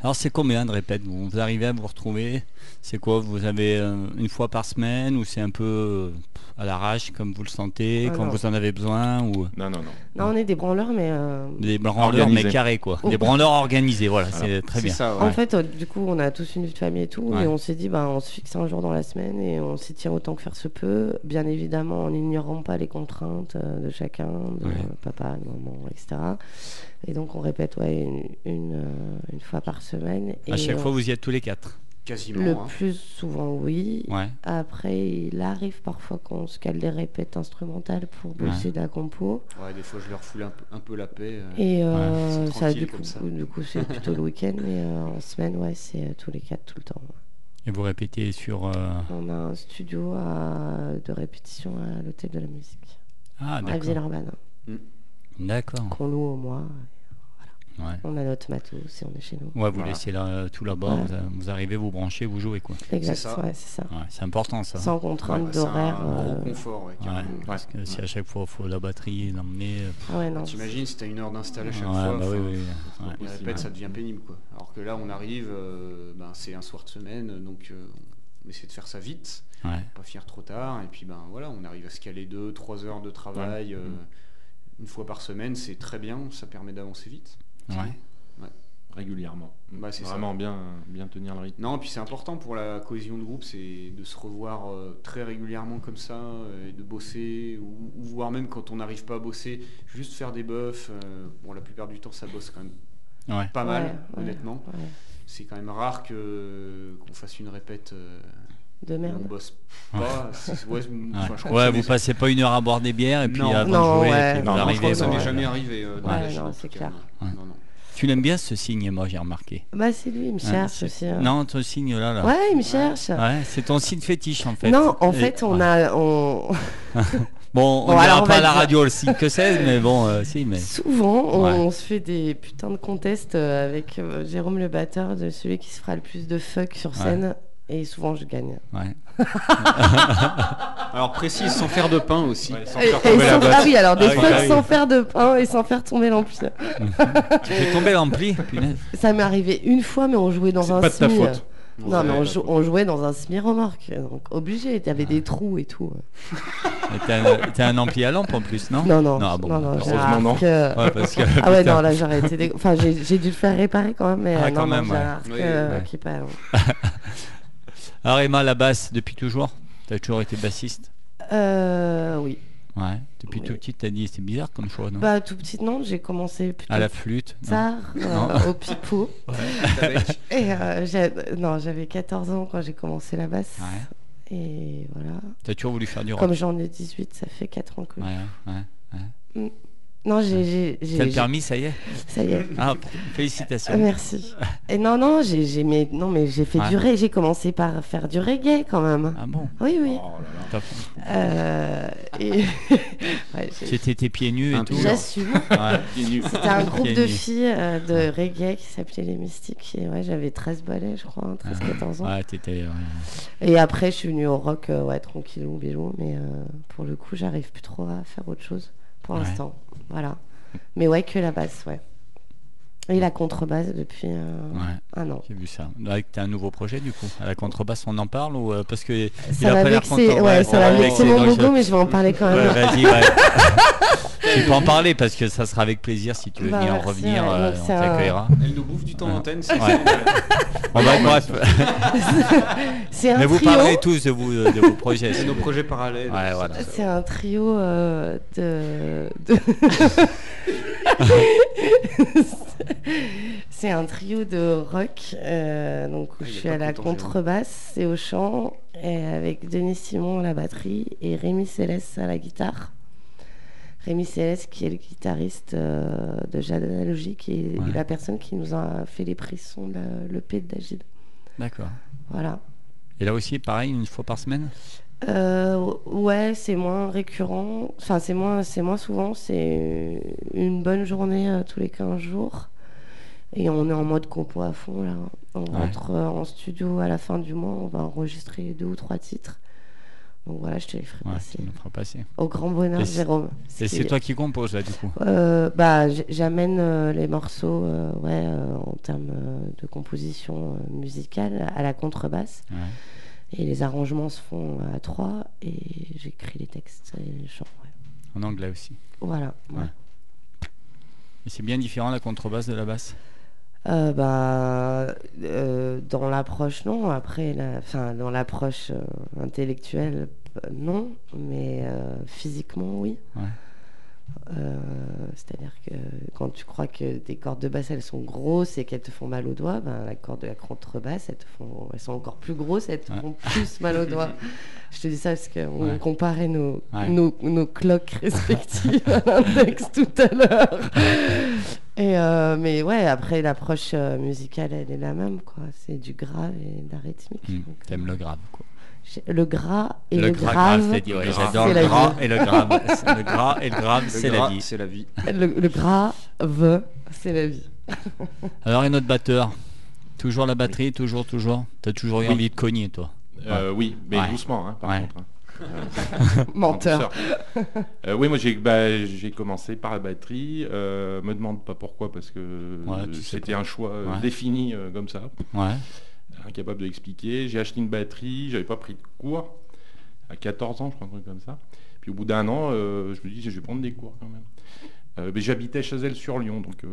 Speaker 1: Alors c'est combien de répètes vous, vous arrivez à vous retrouver C'est quoi Vous avez euh, une fois par semaine ou c'est un peu euh, à l'arrache comme vous le sentez,
Speaker 3: Ah
Speaker 1: quand
Speaker 3: non.
Speaker 1: vous en avez besoin ou
Speaker 4: Non, non, non.
Speaker 3: Non, on est des branleurs, mais euh,
Speaker 1: des branleurs
Speaker 4: Organisés.
Speaker 1: mais carrés quoi.
Speaker 3: Oh.
Speaker 1: Des branleurs organisés, voilà,
Speaker 4: Voilà.
Speaker 1: c'est très bien.
Speaker 2: ça, ouais.
Speaker 3: en fait, euh, du coup, on a tous une vie de famille et tout,
Speaker 1: Ouais.
Speaker 3: et on s'est dit, bah, on se fixe un jour dans la semaine et on s'y tient autant que faire se peut, bien évidemment en n'ignorant pas les contraintes de chacun, de
Speaker 1: Ouais.
Speaker 3: papa, de maman, etc. Et donc, on répète ouais, une, une, euh, une fois par semaine.
Speaker 1: À
Speaker 3: et
Speaker 1: chaque
Speaker 3: on-
Speaker 1: fois vous y êtes tous les quatre.
Speaker 2: Quasiment.
Speaker 3: Le
Speaker 2: hein.
Speaker 3: plus souvent, oui.
Speaker 1: Ouais.
Speaker 3: Après, il arrive parfois qu'on se cale des répètes instrumentales pour bosser de la compo.
Speaker 2: Ouais, des fois, je leur foule un peu, un peu la paix. euh.
Speaker 3: Et euh, ça, du coup,
Speaker 2: ça.
Speaker 3: du coup, c'est plutôt le week-end, mais euh, en semaine, ouais, c'est euh, tous les quatre, tout le temps.
Speaker 1: Et vous répétez sur... euh,
Speaker 3: On a un studio à- de répétition à l'hôtel de la musique,
Speaker 1: Ah
Speaker 3: à. Villeurbanne,
Speaker 1: D'accord.
Speaker 3: qu'on loue au mois.
Speaker 1: Ouais.
Speaker 3: On a notre matos et on est chez nous.
Speaker 1: Ouais, vous
Speaker 4: Voilà.
Speaker 1: laissez là, tout là-bas,
Speaker 3: Ouais.
Speaker 1: vous, arrivez, vous branchez, vous jouez quoi.
Speaker 3: Exact,
Speaker 2: ça.
Speaker 3: ouais, c'est ça.
Speaker 1: Ouais, c'est important ça.
Speaker 3: Sans contrainte d'horaire. euh,
Speaker 2: confort. Ouais,
Speaker 1: Ouais,
Speaker 2: carrément.
Speaker 1: parce que si à chaque fois il faut la batterie, l'emmener. euh,
Speaker 3: Ah ouais, non.
Speaker 2: T'imagines si t'as une heure d'install à chaque
Speaker 1: ouais,
Speaker 2: fois.
Speaker 1: bah oui, oui.
Speaker 4: Possible.
Speaker 2: répètes, ça devient pénible quoi. Alors que là, on arrive, euh, ben, c'est un soir de semaine, donc euh, on essaie de faire ça vite,
Speaker 1: Ouais.
Speaker 2: pas finir trop tard, et puis ben voilà, on arrive à se caler deux, trois heures de travail euh, une fois par semaine, c'est très bien, ça permet d'avancer vite.
Speaker 1: Ouais.
Speaker 4: Régulièrement.
Speaker 2: Bah, c'est
Speaker 4: Vraiment bien, bien tenir le rythme.
Speaker 2: Non, puis c'est important pour la cohésion de groupe, c'est de se revoir euh, très régulièrement comme ça, euh, et de bosser, ou, ou voire même quand on n'arrive pas à bosser, juste faire des buffs. euh, bon, la plupart du temps, ça bosse quand même
Speaker 1: Ouais.
Speaker 2: pas mal,
Speaker 3: Ouais,
Speaker 2: honnêtement.
Speaker 3: ouais.
Speaker 2: C'est quand même rare que qu'on fasse une répète.
Speaker 3: De
Speaker 2: où on
Speaker 3: merde.
Speaker 2: bosse pas. Ouais, enfin, je
Speaker 1: Ouais, vous passez pas une heure à boire des bières et puis
Speaker 2: Non.
Speaker 1: avant
Speaker 3: Non,
Speaker 1: de jouer,
Speaker 3: ouais.
Speaker 1: et puis
Speaker 4: Non,
Speaker 1: vous
Speaker 4: non,
Speaker 2: je
Speaker 1: arrivez.
Speaker 2: crois que ça m'est jamais arrivé. euh, dans
Speaker 3: Ouais, non, c'est clair.
Speaker 1: Tu l'aimes bien ce signe, moi j'ai remarqué.
Speaker 3: Bah, c'est lui, il me cherche aussi. hein.
Speaker 1: Non, ton signe là, là.
Speaker 3: Ouais, il me cherche.
Speaker 1: Ouais, c'est ton signe fétiche en fait.
Speaker 3: Non, en
Speaker 1: Et-
Speaker 3: fait, on
Speaker 1: ouais.
Speaker 3: a. On...
Speaker 1: Bon, on
Speaker 3: Bon,
Speaker 1: ne dira pas à la radio le signe que c'est, mais bon, euh, si, mais.
Speaker 3: Souvent, on,
Speaker 1: Ouais.
Speaker 3: on se fait des putains de contests euh, avec euh, Jérôme le batteur de celui qui se fera le plus de fuck sur
Speaker 1: Ouais.
Speaker 3: Et souvent, je gagne.
Speaker 1: Ouais.
Speaker 2: Alors précise, sans faire de pain aussi.
Speaker 4: Ouais, sans
Speaker 3: Et-
Speaker 4: faire
Speaker 3: et
Speaker 4: tomber la
Speaker 3: sans-
Speaker 4: botte.
Speaker 3: ah oui, alors des
Speaker 1: Ah
Speaker 3: fois,
Speaker 1: ah oui.
Speaker 3: sans faire de pain et sans faire tomber l'ampli.
Speaker 1: Tu fais tomber l'ampli.
Speaker 3: Ça m'est arrivé une fois, mais on jouait dans
Speaker 4: C'est
Speaker 3: un
Speaker 4: pas de ta faute.
Speaker 3: Non, mais on,
Speaker 2: Ouais.
Speaker 3: jou- on jouait dans un semi-remorque. Donc, obligé, il y avait des trous et tout.
Speaker 1: Et T'as un, ampli à lampe en plus, non
Speaker 3: Non, non,
Speaker 1: Non, ah bon,
Speaker 3: non, non,
Speaker 4: Heureusement,
Speaker 3: un
Speaker 4: non.
Speaker 3: arc, euh,
Speaker 1: Ouais, parce que.
Speaker 3: Ah ouais,
Speaker 1: putain.
Speaker 3: non, là j'aurais été. dé- Enfin, j'ai dû le faire réparer quand même, mais
Speaker 1: Ah,
Speaker 3: euh,
Speaker 1: quand
Speaker 3: non,
Speaker 1: même,
Speaker 3: non, j'ai
Speaker 1: ouais.
Speaker 3: un arc
Speaker 2: Oui,
Speaker 3: euh,
Speaker 1: ouais.
Speaker 3: qui est pas.
Speaker 1: Alors Emma, la basse, depuis toujours T'as toujours été bassiste
Speaker 3: Euh, oui.
Speaker 1: Ouais. Depuis
Speaker 3: Oui.
Speaker 1: tout petit, t'as dit c'est bizarre comme choix, non?
Speaker 3: Bah, tout petit, non, j'ai commencé plutôt
Speaker 1: À la flûte
Speaker 3: tard,
Speaker 1: Non.
Speaker 3: euh, au pipeau.
Speaker 2: Avec-
Speaker 3: Et euh, j'ai- non, j'avais 14 ans quand j'ai commencé la basse.
Speaker 1: Ouais.
Speaker 3: Et voilà.
Speaker 1: T'as toujours voulu faire du rock?
Speaker 3: Comme j'en ai 18, ça fait 4 ans que.
Speaker 1: Ouais, ouais. ouais.
Speaker 3: Non, j'ai. j'ai- j'ai-
Speaker 1: T'as le permis, ça y est
Speaker 3: Ça y est.
Speaker 1: Ah, félicitations.
Speaker 3: Ah, merci. Et non, non, j'ai j'ai- mais, non, mais j'ai fait
Speaker 1: Ouais.
Speaker 3: du reggae. J'ai commencé par faire du reggae quand même.
Speaker 1: Ah bon
Speaker 3: Oui, oui.
Speaker 4: Oh là là.
Speaker 1: Top.
Speaker 3: Euh, et... ouais, j'ai-
Speaker 1: C'était tes pieds nus et tout.
Speaker 3: J'assume.
Speaker 1: Ouais.
Speaker 3: C'était un groupe de filles euh, de reggae qui s'appelait Les Mystiques. Et ouais, j'avais 13 balais, je crois, 13-14 ans.
Speaker 1: Ouais, t'étais. ouais.
Speaker 3: Et après, je suis venue au rock, euh, ouais, tranquillou, bijou. Mais euh, pour le coup, j'arrive plus trop à faire autre chose pour
Speaker 1: Ouais.
Speaker 3: l'instant. Voilà. Mais ouais, que la basse, ouais. Et la contrebasse depuis euh,
Speaker 1: Ouais.
Speaker 3: un an.
Speaker 1: J'ai vu ça. Là, t'as un nouveau projet du coup. À la contrebasse, on en parle ou euh, parce que il
Speaker 3: Ça
Speaker 1: a
Speaker 3: va
Speaker 1: pas l'air
Speaker 3: vexer,
Speaker 1: content.
Speaker 3: ouais, ça va
Speaker 1: ouais,
Speaker 3: vexer mon logo, mais je vais en parler quand
Speaker 1: Ouais,
Speaker 3: même.
Speaker 1: vas-y, ouais. tu peux en parler parce que ça sera avec plaisir si tu veux
Speaker 3: Bah,
Speaker 1: venir en revenir,
Speaker 3: ouais,
Speaker 1: euh, on t'accueillera.
Speaker 2: Elle nous bouffe du temps
Speaker 1: Ouais.
Speaker 2: d'antenne, c'est
Speaker 1: Ouais. On va bref.
Speaker 3: C'est un
Speaker 1: Mais vous
Speaker 3: trio.
Speaker 1: parlerez tous de, vous, de vos projets.
Speaker 2: c'est nos projets parallèles.
Speaker 1: Ouais,
Speaker 2: c'est-
Speaker 1: voilà.
Speaker 3: C'est un trio de. de- c'est un trio de rock. euh, donc où
Speaker 2: Ah,
Speaker 3: je suis à la contrebasse et au chant, et avec Denis Simon à la batterie et Rémi Céleste à la guitare. Rémi Céleste qui est le guitariste euh, de Jade est
Speaker 1: Ouais.
Speaker 3: la personne qui nous a fait les prissons de l'EP de Dagid.
Speaker 1: D'accord.
Speaker 3: Voilà.
Speaker 1: Et là aussi, pareil, une fois par semaine?
Speaker 3: Euh, ouais, c'est moins récurrent. Enfin, c'est moins, c'est moins souvent. C'est une bonne journée euh, tous les 15 jours. Et on est en mode compo à fond là. On
Speaker 1: Ouais.
Speaker 3: rentre euh, en studio à la fin du mois, on va enregistrer deux ou trois titres. Donc voilà, je te les ferai
Speaker 1: Ouais,
Speaker 3: passer. Au grand bonheur,
Speaker 1: Et c'est-
Speaker 3: Jérôme.
Speaker 1: Et c'est
Speaker 3: est-
Speaker 1: toi qui composes là du coup?
Speaker 3: Bah, j'amène les morceaux ouais, en termes de composition musicale à la contrebasse.
Speaker 1: Ouais.
Speaker 3: Et les arrangements se font à trois et j'écris les textes et les chants. ouais.
Speaker 1: En anglais aussi.
Speaker 3: Voilà. ouais.
Speaker 1: Et c'est bien différent la contrebasse de la basse?
Speaker 3: Euh, bah, euh, dans l'approche, non. Après, la, enfin, dans l'approche euh, intellectuelle, non. Mais physiquement, oui.
Speaker 1: Ouais.
Speaker 3: Euh, C'est-à-dire que quand tu crois que tes cordes de basse elles sont grosses et qu'elles te font mal aux doigts, ben, la corde de la contrebasse elles, te font, elles sont encore plus grosses elles te
Speaker 1: Ouais.
Speaker 3: font plus mal aux doigts. Je te dis ça parce qu'on
Speaker 1: Ouais.
Speaker 3: comparait nos,
Speaker 1: Ouais.
Speaker 3: nos, nos cloques respectives à l'index tout à l'heure. Et euh, mais ouais, après l'approche euh, musicale elle est la même quoi. C'est du grave et de la rythmique. Euh,
Speaker 1: T'aimes le grave quoi.
Speaker 3: Le gras et le,
Speaker 1: gras
Speaker 3: grave.
Speaker 1: c'est dit, ouais,
Speaker 2: Le gras.
Speaker 1: j'adore
Speaker 3: C'est
Speaker 1: le
Speaker 3: la
Speaker 1: gras
Speaker 3: vie.
Speaker 1: et le grave. le gras et le grave,
Speaker 2: Le
Speaker 1: c'est la
Speaker 2: gras,
Speaker 1: vie.
Speaker 2: C'est la vie.
Speaker 3: Le, le grave, c'est la vie.
Speaker 1: Alors et notre batteur? Toujours la batterie, toujours, toujours? T'as toujours eu
Speaker 4: Oui.
Speaker 1: envie de cogner toi?
Speaker 4: Euh, oui, mais
Speaker 1: Ouais.
Speaker 4: doucement, hein, par
Speaker 1: Ouais.
Speaker 4: contre. hein.
Speaker 3: Menteur.
Speaker 4: Euh, oui, moi j'ai bah, j'ai commencé par la batterie. Euh, me demande pas pourquoi parce que
Speaker 1: Ouais,
Speaker 4: c'était un choix euh,
Speaker 1: Ouais.
Speaker 4: défini euh, comme ça,
Speaker 1: Ouais.
Speaker 4: Incapable de l'expliquer. J'ai acheté une batterie, j'avais pas pris de cours à 14 ans, je crois un truc comme ça. Puis au bout d'un an, euh, je me dis je vais prendre des cours quand même. Euh, mais j'habitais Chazelle sur Lyon, donc euh,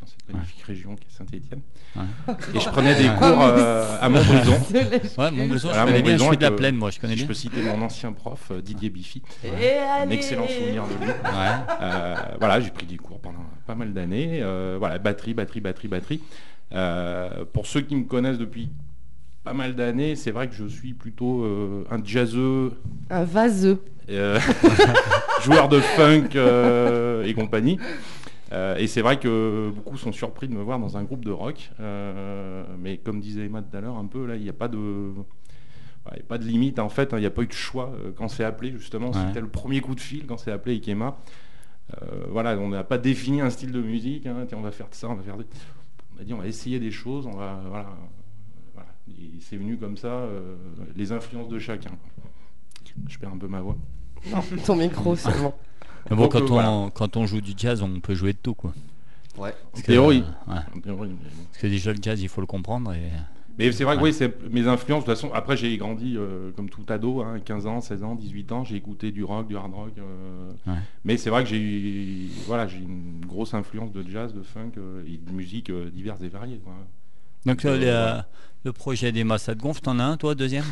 Speaker 4: dans cette magnifique région qui est Saint-Étienne.
Speaker 1: Ouais.
Speaker 4: Et je prenais des cours euh, à Montbrison.
Speaker 1: Ouais, mon besoin,
Speaker 4: Voilà,
Speaker 1: je connais
Speaker 4: mon
Speaker 1: bien, je
Speaker 4: besoin
Speaker 1: suis de la plaine, moi, je connais
Speaker 4: Si je peux citer mon ancien prof, Didier Biffy, un excellent souvenir de lui.
Speaker 1: Ouais.
Speaker 4: Euh, voilà, j'ai pris des cours pendant pas mal d'années. Euh, voilà, batterie, batterie, batterie, batterie. Euh, pour ceux qui me connaissent depuis pas mal d'années, c'est vrai que je suis plutôt euh, un jazzeux,
Speaker 3: Un vaseux.
Speaker 4: euh, joueur de funk euh, et compagnie. Euh, et c'est vrai que beaucoup sont surpris de me voir dans un groupe de rock. Euh, mais comme disait Emma tout à l'heure, un peu là, il n'y a pas de. il a pas de limite en fait, hein, il n'y a pas eu de choix euh, quand c'est appelé justement,
Speaker 1: Ouais.
Speaker 4: c'était le premier coup de fil quand c'est appelé Ikema. Euh, voilà, on n'a pas défini un style de musique, hein, tiens, on va faire de ça, on va faire de... On a dit on va essayer des choses, on va voilà, c'est venu comme ça, euh, les influences de chacun. Je perds un peu ma voix.
Speaker 3: Non, ton micro seulement.
Speaker 1: Mais bon,
Speaker 4: Donc,
Speaker 1: quand,
Speaker 4: euh,
Speaker 1: on,
Speaker 4: voilà.
Speaker 1: quand on joue du jazz, on peut jouer de tout, quoi.
Speaker 2: Ouais.
Speaker 1: Parce
Speaker 4: En théorie.
Speaker 1: euh, ouais.
Speaker 4: En théorie, mais bon.
Speaker 1: Parce que déjà, le jazz, il faut le comprendre. Et...
Speaker 4: Mais c'est vrai que
Speaker 1: Ouais.
Speaker 4: oui, c'est mes influences. De toute façon, après j'ai grandi euh, comme tout ado, hein, 15 ans, 16 ans, 18 ans, j'ai écouté du rock, du hard rock. euh,
Speaker 1: Ouais.
Speaker 4: Mais c'est vrai que j'ai eu- voilà, j'ai une grosse influence de jazz, de funk euh, et de musique euh, diverses et variées. quoi.
Speaker 1: Donc,
Speaker 4: Euh,
Speaker 1: le, projet des masses, ça te gonfle T'en as un, toi, deuxième?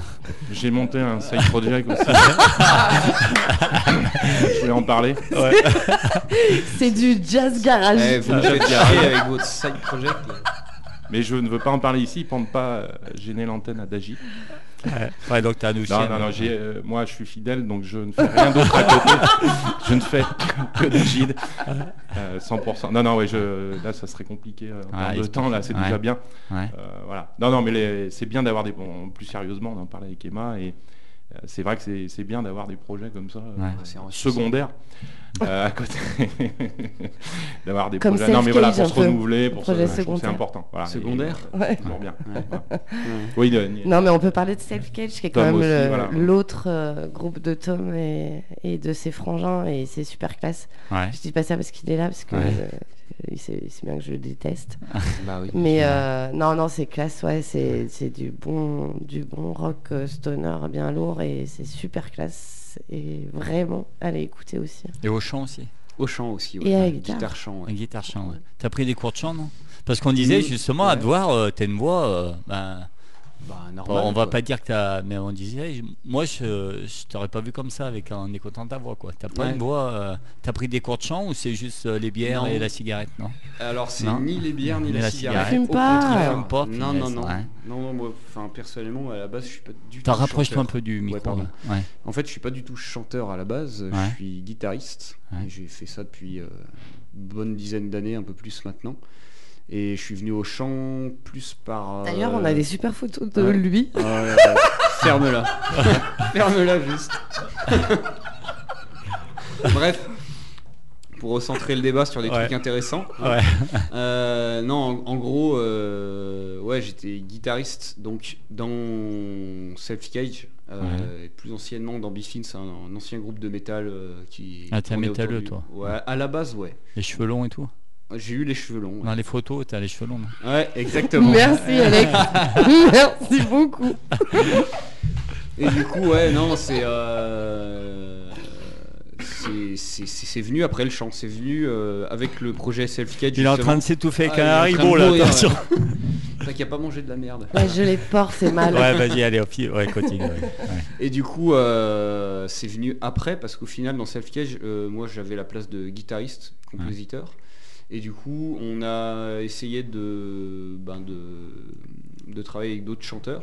Speaker 4: J'ai monté un side project aussi. Je voulais en parler.
Speaker 3: C'est du jazz garage.
Speaker 2: Eh, vous faites garer avec votre side project. là.
Speaker 4: Mais je ne veux pas en parler ici pour ne pas euh, gêner l'antenne à Dagi.
Speaker 1: Ouais, donc t'as un aussi.
Speaker 4: Non, non, non, euh, moi je suis fidèle, donc je ne fais rien d'autre à côté. je ne fais que de gide. Euh, 100%. Non, non, ouais, je, là ça serait compliqué euh, en
Speaker 1: Ouais,
Speaker 4: termes de
Speaker 1: il-
Speaker 4: temps, là c'est
Speaker 1: ouais.
Speaker 4: déjà bien.
Speaker 1: Ouais.
Speaker 4: Euh, voilà. Non, non, mais c'est bien d'avoir des. bon, plus sérieusement, on en parlait avec Emma, et c'est vrai que c'est, bien d'avoir des projets comme ça, secondaires. Euh, à côté d'avoir des
Speaker 3: Comme
Speaker 4: projets non mais voilà
Speaker 3: Self-Cage,
Speaker 4: pour se renouveler pour se,
Speaker 3: Projet
Speaker 4: que c'est
Speaker 3: secondaire.
Speaker 4: important voilà,
Speaker 2: Secondaire
Speaker 4: Et,
Speaker 3: Ouais.
Speaker 4: c'est toujours bien
Speaker 2: Ouais.
Speaker 4: Oui le-
Speaker 3: Non, mais on peut parler de Self Cage, qui est quand
Speaker 4: Tom
Speaker 3: même
Speaker 4: voilà.
Speaker 3: l'autre euh, groupe de Tom et, et de ses frangins, et c'est super classe.
Speaker 1: Ouais.
Speaker 3: Je dis pas ça parce qu'il est là, parce que
Speaker 1: Ouais.
Speaker 3: euh, il sait, il sait bien que je le déteste.
Speaker 2: Bah oui.
Speaker 3: Mais euh, non, non, c'est classe, ouais, c'est c'est du bon, du bon rock stoner bien lourd, et c'est super classe. Et vraiment, allez écouter aussi.
Speaker 1: Et au chant aussi.
Speaker 2: Au chant aussi.
Speaker 3: Et à la guitare.
Speaker 2: chant. ouais.
Speaker 1: Un guitare chant, ouais. T'as pris des cours de chant, non? Parce qu'on disait justement à
Speaker 2: Ouais.
Speaker 1: te voir, euh, t'as une voix. euh,
Speaker 2: Bah,
Speaker 1: bon,
Speaker 2: normal,
Speaker 1: on va
Speaker 2: quoi.
Speaker 1: pas dire que t'as. Mais on disait, moi je, je t'aurais pas vu comme ça avec en écoutant ta voix, quoi. T'as pas
Speaker 2: Ouais.
Speaker 1: une voix. euh, T'as pris des cours de chant ou c'est juste euh, les bières
Speaker 2: Non.
Speaker 1: et la cigarette, non?
Speaker 2: Alors c'est
Speaker 1: Non.
Speaker 2: ni les bières ni
Speaker 1: Ni
Speaker 2: la,
Speaker 1: la
Speaker 2: cigarette.
Speaker 1: cigarette.
Speaker 3: Fume pas.
Speaker 1: Fume pas,
Speaker 2: Non non non.
Speaker 1: ouais.
Speaker 2: Non non moi enfin personnellement à la base je suis pas du tout
Speaker 1: T'en rapproches-toi un peu du micro. ouais. Ouais.
Speaker 2: En fait je suis pas du tout chanteur à la base.
Speaker 1: Ouais.
Speaker 2: Je suis guitariste. J'ai fait ça depuis euh, une bonne dizaine d'années un peu plus maintenant. Et je suis venu au chant plus par. euh,
Speaker 3: D'ailleurs, on a des super photos de
Speaker 2: ouais.
Speaker 3: lui.
Speaker 2: Ah, ouais, Ferme-la. Ferme-la juste. Bref, pour recentrer le débat sur des
Speaker 1: Ouais.
Speaker 2: trucs intéressants.
Speaker 1: Ouais.
Speaker 2: Euh, non, en, en gros, euh, ouais, j'étais guitariste donc dans Self Cage, euh, et plus anciennement dans Biffin, c'est un, un ancien groupe de métal euh, qui.
Speaker 1: Ah, t'es métalleux, toi.
Speaker 2: Ouais, à la base, ouais.
Speaker 1: Les cheveux longs et tout.
Speaker 2: J'ai eu les cheveux longs. ouais.
Speaker 1: Dans les photos, t'as les cheveux longs. non
Speaker 2: Ouais, exactement.
Speaker 3: Merci Alex. Merci beaucoup.
Speaker 2: Et du coup, ouais, non, c'est. euh, c'est- c'est c'est- c'est venu après le chant, c'est venu euh, avec le projet Self Cage.
Speaker 1: Il est en train de s'étouffer avec
Speaker 2: Ah,
Speaker 1: un haribo là,
Speaker 2: mourir,
Speaker 1: attention.
Speaker 2: T'as qu'il a pas mangé de la merde.
Speaker 3: Ouais, je les porte, c'est mal.
Speaker 1: Ouais, vas-y, allez, au pied. Ouais, continue. ouais. Ouais.
Speaker 2: Et du coup, euh, c'est venu après parce qu'au final, dans Self Cage, euh, moi j'avais la place de guitariste, compositeur. Et du coup, on a essayé de, ben, de, de travailler avec d'autres chanteurs.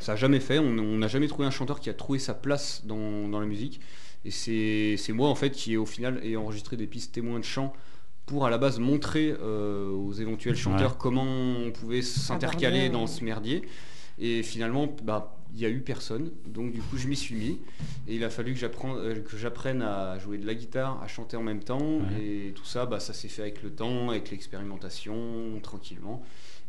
Speaker 2: Ça n'a jamais fait, on n'a jamais trouvé un chanteur qui a trouvé sa place dans, dans la musique. Et c'est moi en fait qui au final ai enregistré des pistes témoins de chant pour à la base montrer euh, aux éventuels chanteurs
Speaker 1: Ouais.
Speaker 2: comment on pouvait s'intercaler dans ce merdier. Et finalement, bah, il y a eu personne. Donc du coup, je m'y suis mis. Et il a fallu que j'apprenne, euh, que j'apprenne à jouer de la guitare, à chanter en même temps.
Speaker 1: Ouais.
Speaker 2: Et tout ça, bah, ça s'est fait avec le temps, avec l'expérimentation, tranquillement.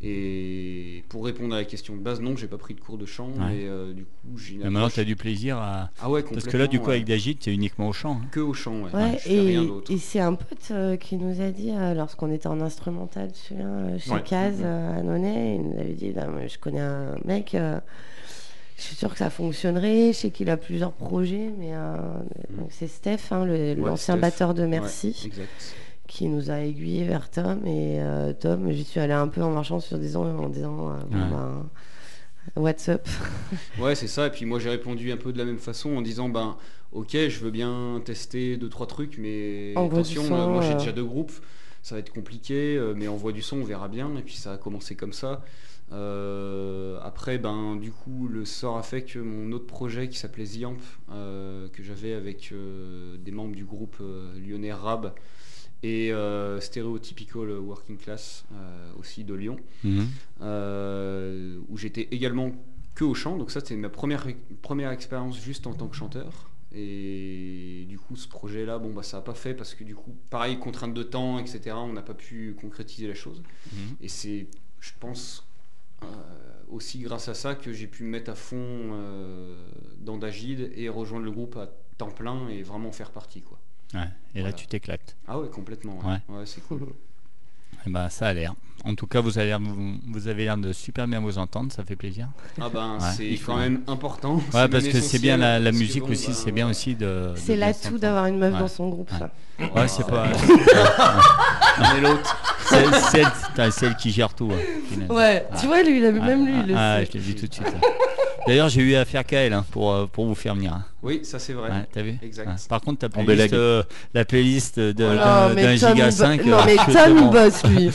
Speaker 2: Et pour répondre à la question de base, non, j'ai pas pris de cours de chant.
Speaker 1: Ouais.
Speaker 2: Mais euh, du coup, j'ai une
Speaker 1: Mais maintenant, tu as du plaisir à.
Speaker 2: Ah ouais,
Speaker 1: Parce que là, du coup, avec. Dagit, c'est uniquement au chant. hein.
Speaker 2: que au chant, ouais.
Speaker 3: Ouais,
Speaker 2: je fais rien
Speaker 3: et, et c'est un pote euh, qui nous a dit, euh, lorsqu'on était en instrumental celui-là, euh, chez
Speaker 4: Ouais.
Speaker 3: Caz euh, à Nonnet, il nous avait dit mais Je connais un mec, euh, je suis sûr que ça fonctionnerait. Je sais qu'il a plusieurs projets, mais euh, donc c'est Steph, hein,
Speaker 2: Ouais,
Speaker 3: l'ancien batteur de Merci, qui nous a aiguillé vers Tom. Et euh, Tom, j'y suis allé un peu en marchant sur des ans en disant euh,
Speaker 1: Ouais.
Speaker 3: ben, What's up?
Speaker 2: Ouais, c'est ça. Et puis moi, j'ai répondu un peu de la même façon en disant ben, ok, je veux bien tester deux trois trucs, mais
Speaker 3: du
Speaker 2: attention,
Speaker 3: son,
Speaker 2: moi j'ai déjà deux groupes, ça va être compliqué, mais envoie du son, on verra bien. Et puis ça a commencé comme ça. Euh, après, ben, du coup, le sort a fait que mon autre projet qui s'appelait The Amp, euh, que j'avais avec euh, des membres du groupe lyonnais Rab et Stereotypical Working Class aussi de Lyon,
Speaker 1: Mhm.
Speaker 2: où j'étais également que au chant. Donc ça, c'était ma première, première expérience juste en tant que chanteur. Et du coup, ce projet-là, bon, bah, ça n'a pas fait parce que du coup, pareil, contrainte de temps, etc., on n'a pas pu concrétiser la chose.
Speaker 1: Mhm.
Speaker 2: Et c'est, je pense, aussi grâce à ça que j'ai pu me mettre à fond euh, dans Dagid et rejoindre le groupe à temps plein et vraiment faire partie. Quoi.
Speaker 1: Ouais. Et là, tu t'éclates.
Speaker 2: Ah ouais, complètement. Ouais, Ouais, c'est cool.
Speaker 1: Eh ben, ça a l'air. En tout cas, vous avez l'air, vous, vous avez l'air de super bien vous entendre, ça fait plaisir.
Speaker 2: Ah ben,
Speaker 1: Ouais,
Speaker 2: c'est quand même important.
Speaker 1: Ouais, parce que c'est bien la, musique
Speaker 2: bon,
Speaker 1: aussi,
Speaker 2: bah,
Speaker 1: c'est bien aussi de.
Speaker 3: C'est l'atout d'avoir une meuf
Speaker 1: Ouais.
Speaker 3: dans son groupe,
Speaker 1: Ouais.
Speaker 3: ça.
Speaker 1: Ouais, c'est pas.
Speaker 2: Mais l'autre,
Speaker 1: Celle, celle, celle qui gère tout. hein.
Speaker 3: Ouais, tu vois, lui, il a- même lui, il le
Speaker 1: Ah, je l'ai vu tout de suite. D'ailleurs, j'ai eu affaire qu'à elle hein, pour, euh, pour vous faire venir. hein.
Speaker 2: oui, ça c'est vrai.
Speaker 1: Ouais, T'as vu
Speaker 2: Exact.
Speaker 1: Ouais. Par contre, ta playlist,
Speaker 4: délègue.
Speaker 1: euh, la playlist de,
Speaker 3: Oh
Speaker 1: d'un- d'un
Speaker 3: Tom,
Speaker 1: giga
Speaker 3: il bo-
Speaker 1: 5.
Speaker 3: Non,
Speaker 1: euh,
Speaker 3: mais Tom,
Speaker 1: te
Speaker 3: il bosse, lui.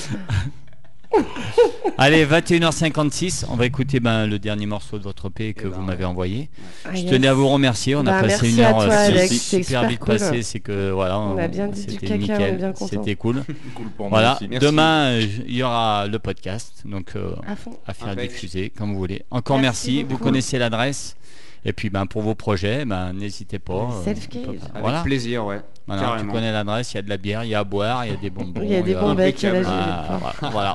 Speaker 1: Allez, 21h56, on va écouter ben, le dernier morceau de votre EP que
Speaker 2: Eh
Speaker 1: vous
Speaker 2: ben,
Speaker 1: m'avez
Speaker 2: ouais.
Speaker 1: envoyé.
Speaker 3: Ah,
Speaker 1: Je
Speaker 3: yes.
Speaker 1: tenais à vous remercier, on a
Speaker 3: Bah,
Speaker 1: passé une heure
Speaker 3: toi,
Speaker 1: euh,
Speaker 3: Alex,
Speaker 1: super, vite
Speaker 3: cool.
Speaker 1: passée, c'est que voilà,
Speaker 3: On a bien dit du
Speaker 1: c'était
Speaker 3: caca, on est
Speaker 1: nickel,
Speaker 3: bien content.
Speaker 1: c'était cool.
Speaker 4: Cool pour moi
Speaker 1: Voilà.
Speaker 2: Merci.
Speaker 1: demain il y aura le podcast, donc euh,
Speaker 3: À fond.
Speaker 1: à faire
Speaker 2: Impec.
Speaker 1: diffuser comme vous voulez. Encore merci,
Speaker 3: Merci
Speaker 1: vous connaissez l'adresse. Et puis ben, pour vos projets, ben, n'hésitez pas. euh,
Speaker 2: Avec
Speaker 1: Voilà,
Speaker 2: plaisir, ouais.
Speaker 1: voilà tu connais l'adresse, il y a de la bière, il y a à boire, il y a des bonbons.
Speaker 3: Il y a des bons becs à la
Speaker 2: impeccable.
Speaker 3: gelée de
Speaker 1: Ah, voilà.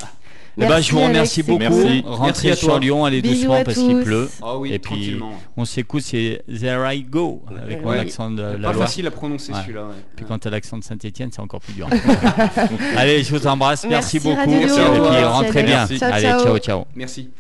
Speaker 1: Eh ben,
Speaker 3: Merci,
Speaker 1: je vous remercie
Speaker 3: Alex,
Speaker 1: beaucoup.
Speaker 4: Merci.
Speaker 1: Rentrez
Speaker 2: Merci à
Speaker 1: sur. Lyon, allez
Speaker 3: Bisous
Speaker 1: doucement parce qu'il pleut.
Speaker 2: Ah oui,
Speaker 1: Et puis,
Speaker 2: tranquillement.
Speaker 1: On s'écoute, c'est There I Go avec mon accent de la
Speaker 2: Pas
Speaker 1: Loire.
Speaker 2: facile à prononcer
Speaker 1: Ouais.
Speaker 2: celui-là. ouais.
Speaker 1: Puis quand t'as l'accent de Saint-Etienne, c'est encore plus dur. Allez, je vous embrasse. Merci,
Speaker 3: Merci,
Speaker 1: beaucoup.
Speaker 3: Radio
Speaker 2: Merci
Speaker 3: Lyon.
Speaker 2: à toi.
Speaker 1: Et puis rentrez bien. Allez, ciao, ciao.
Speaker 2: Merci.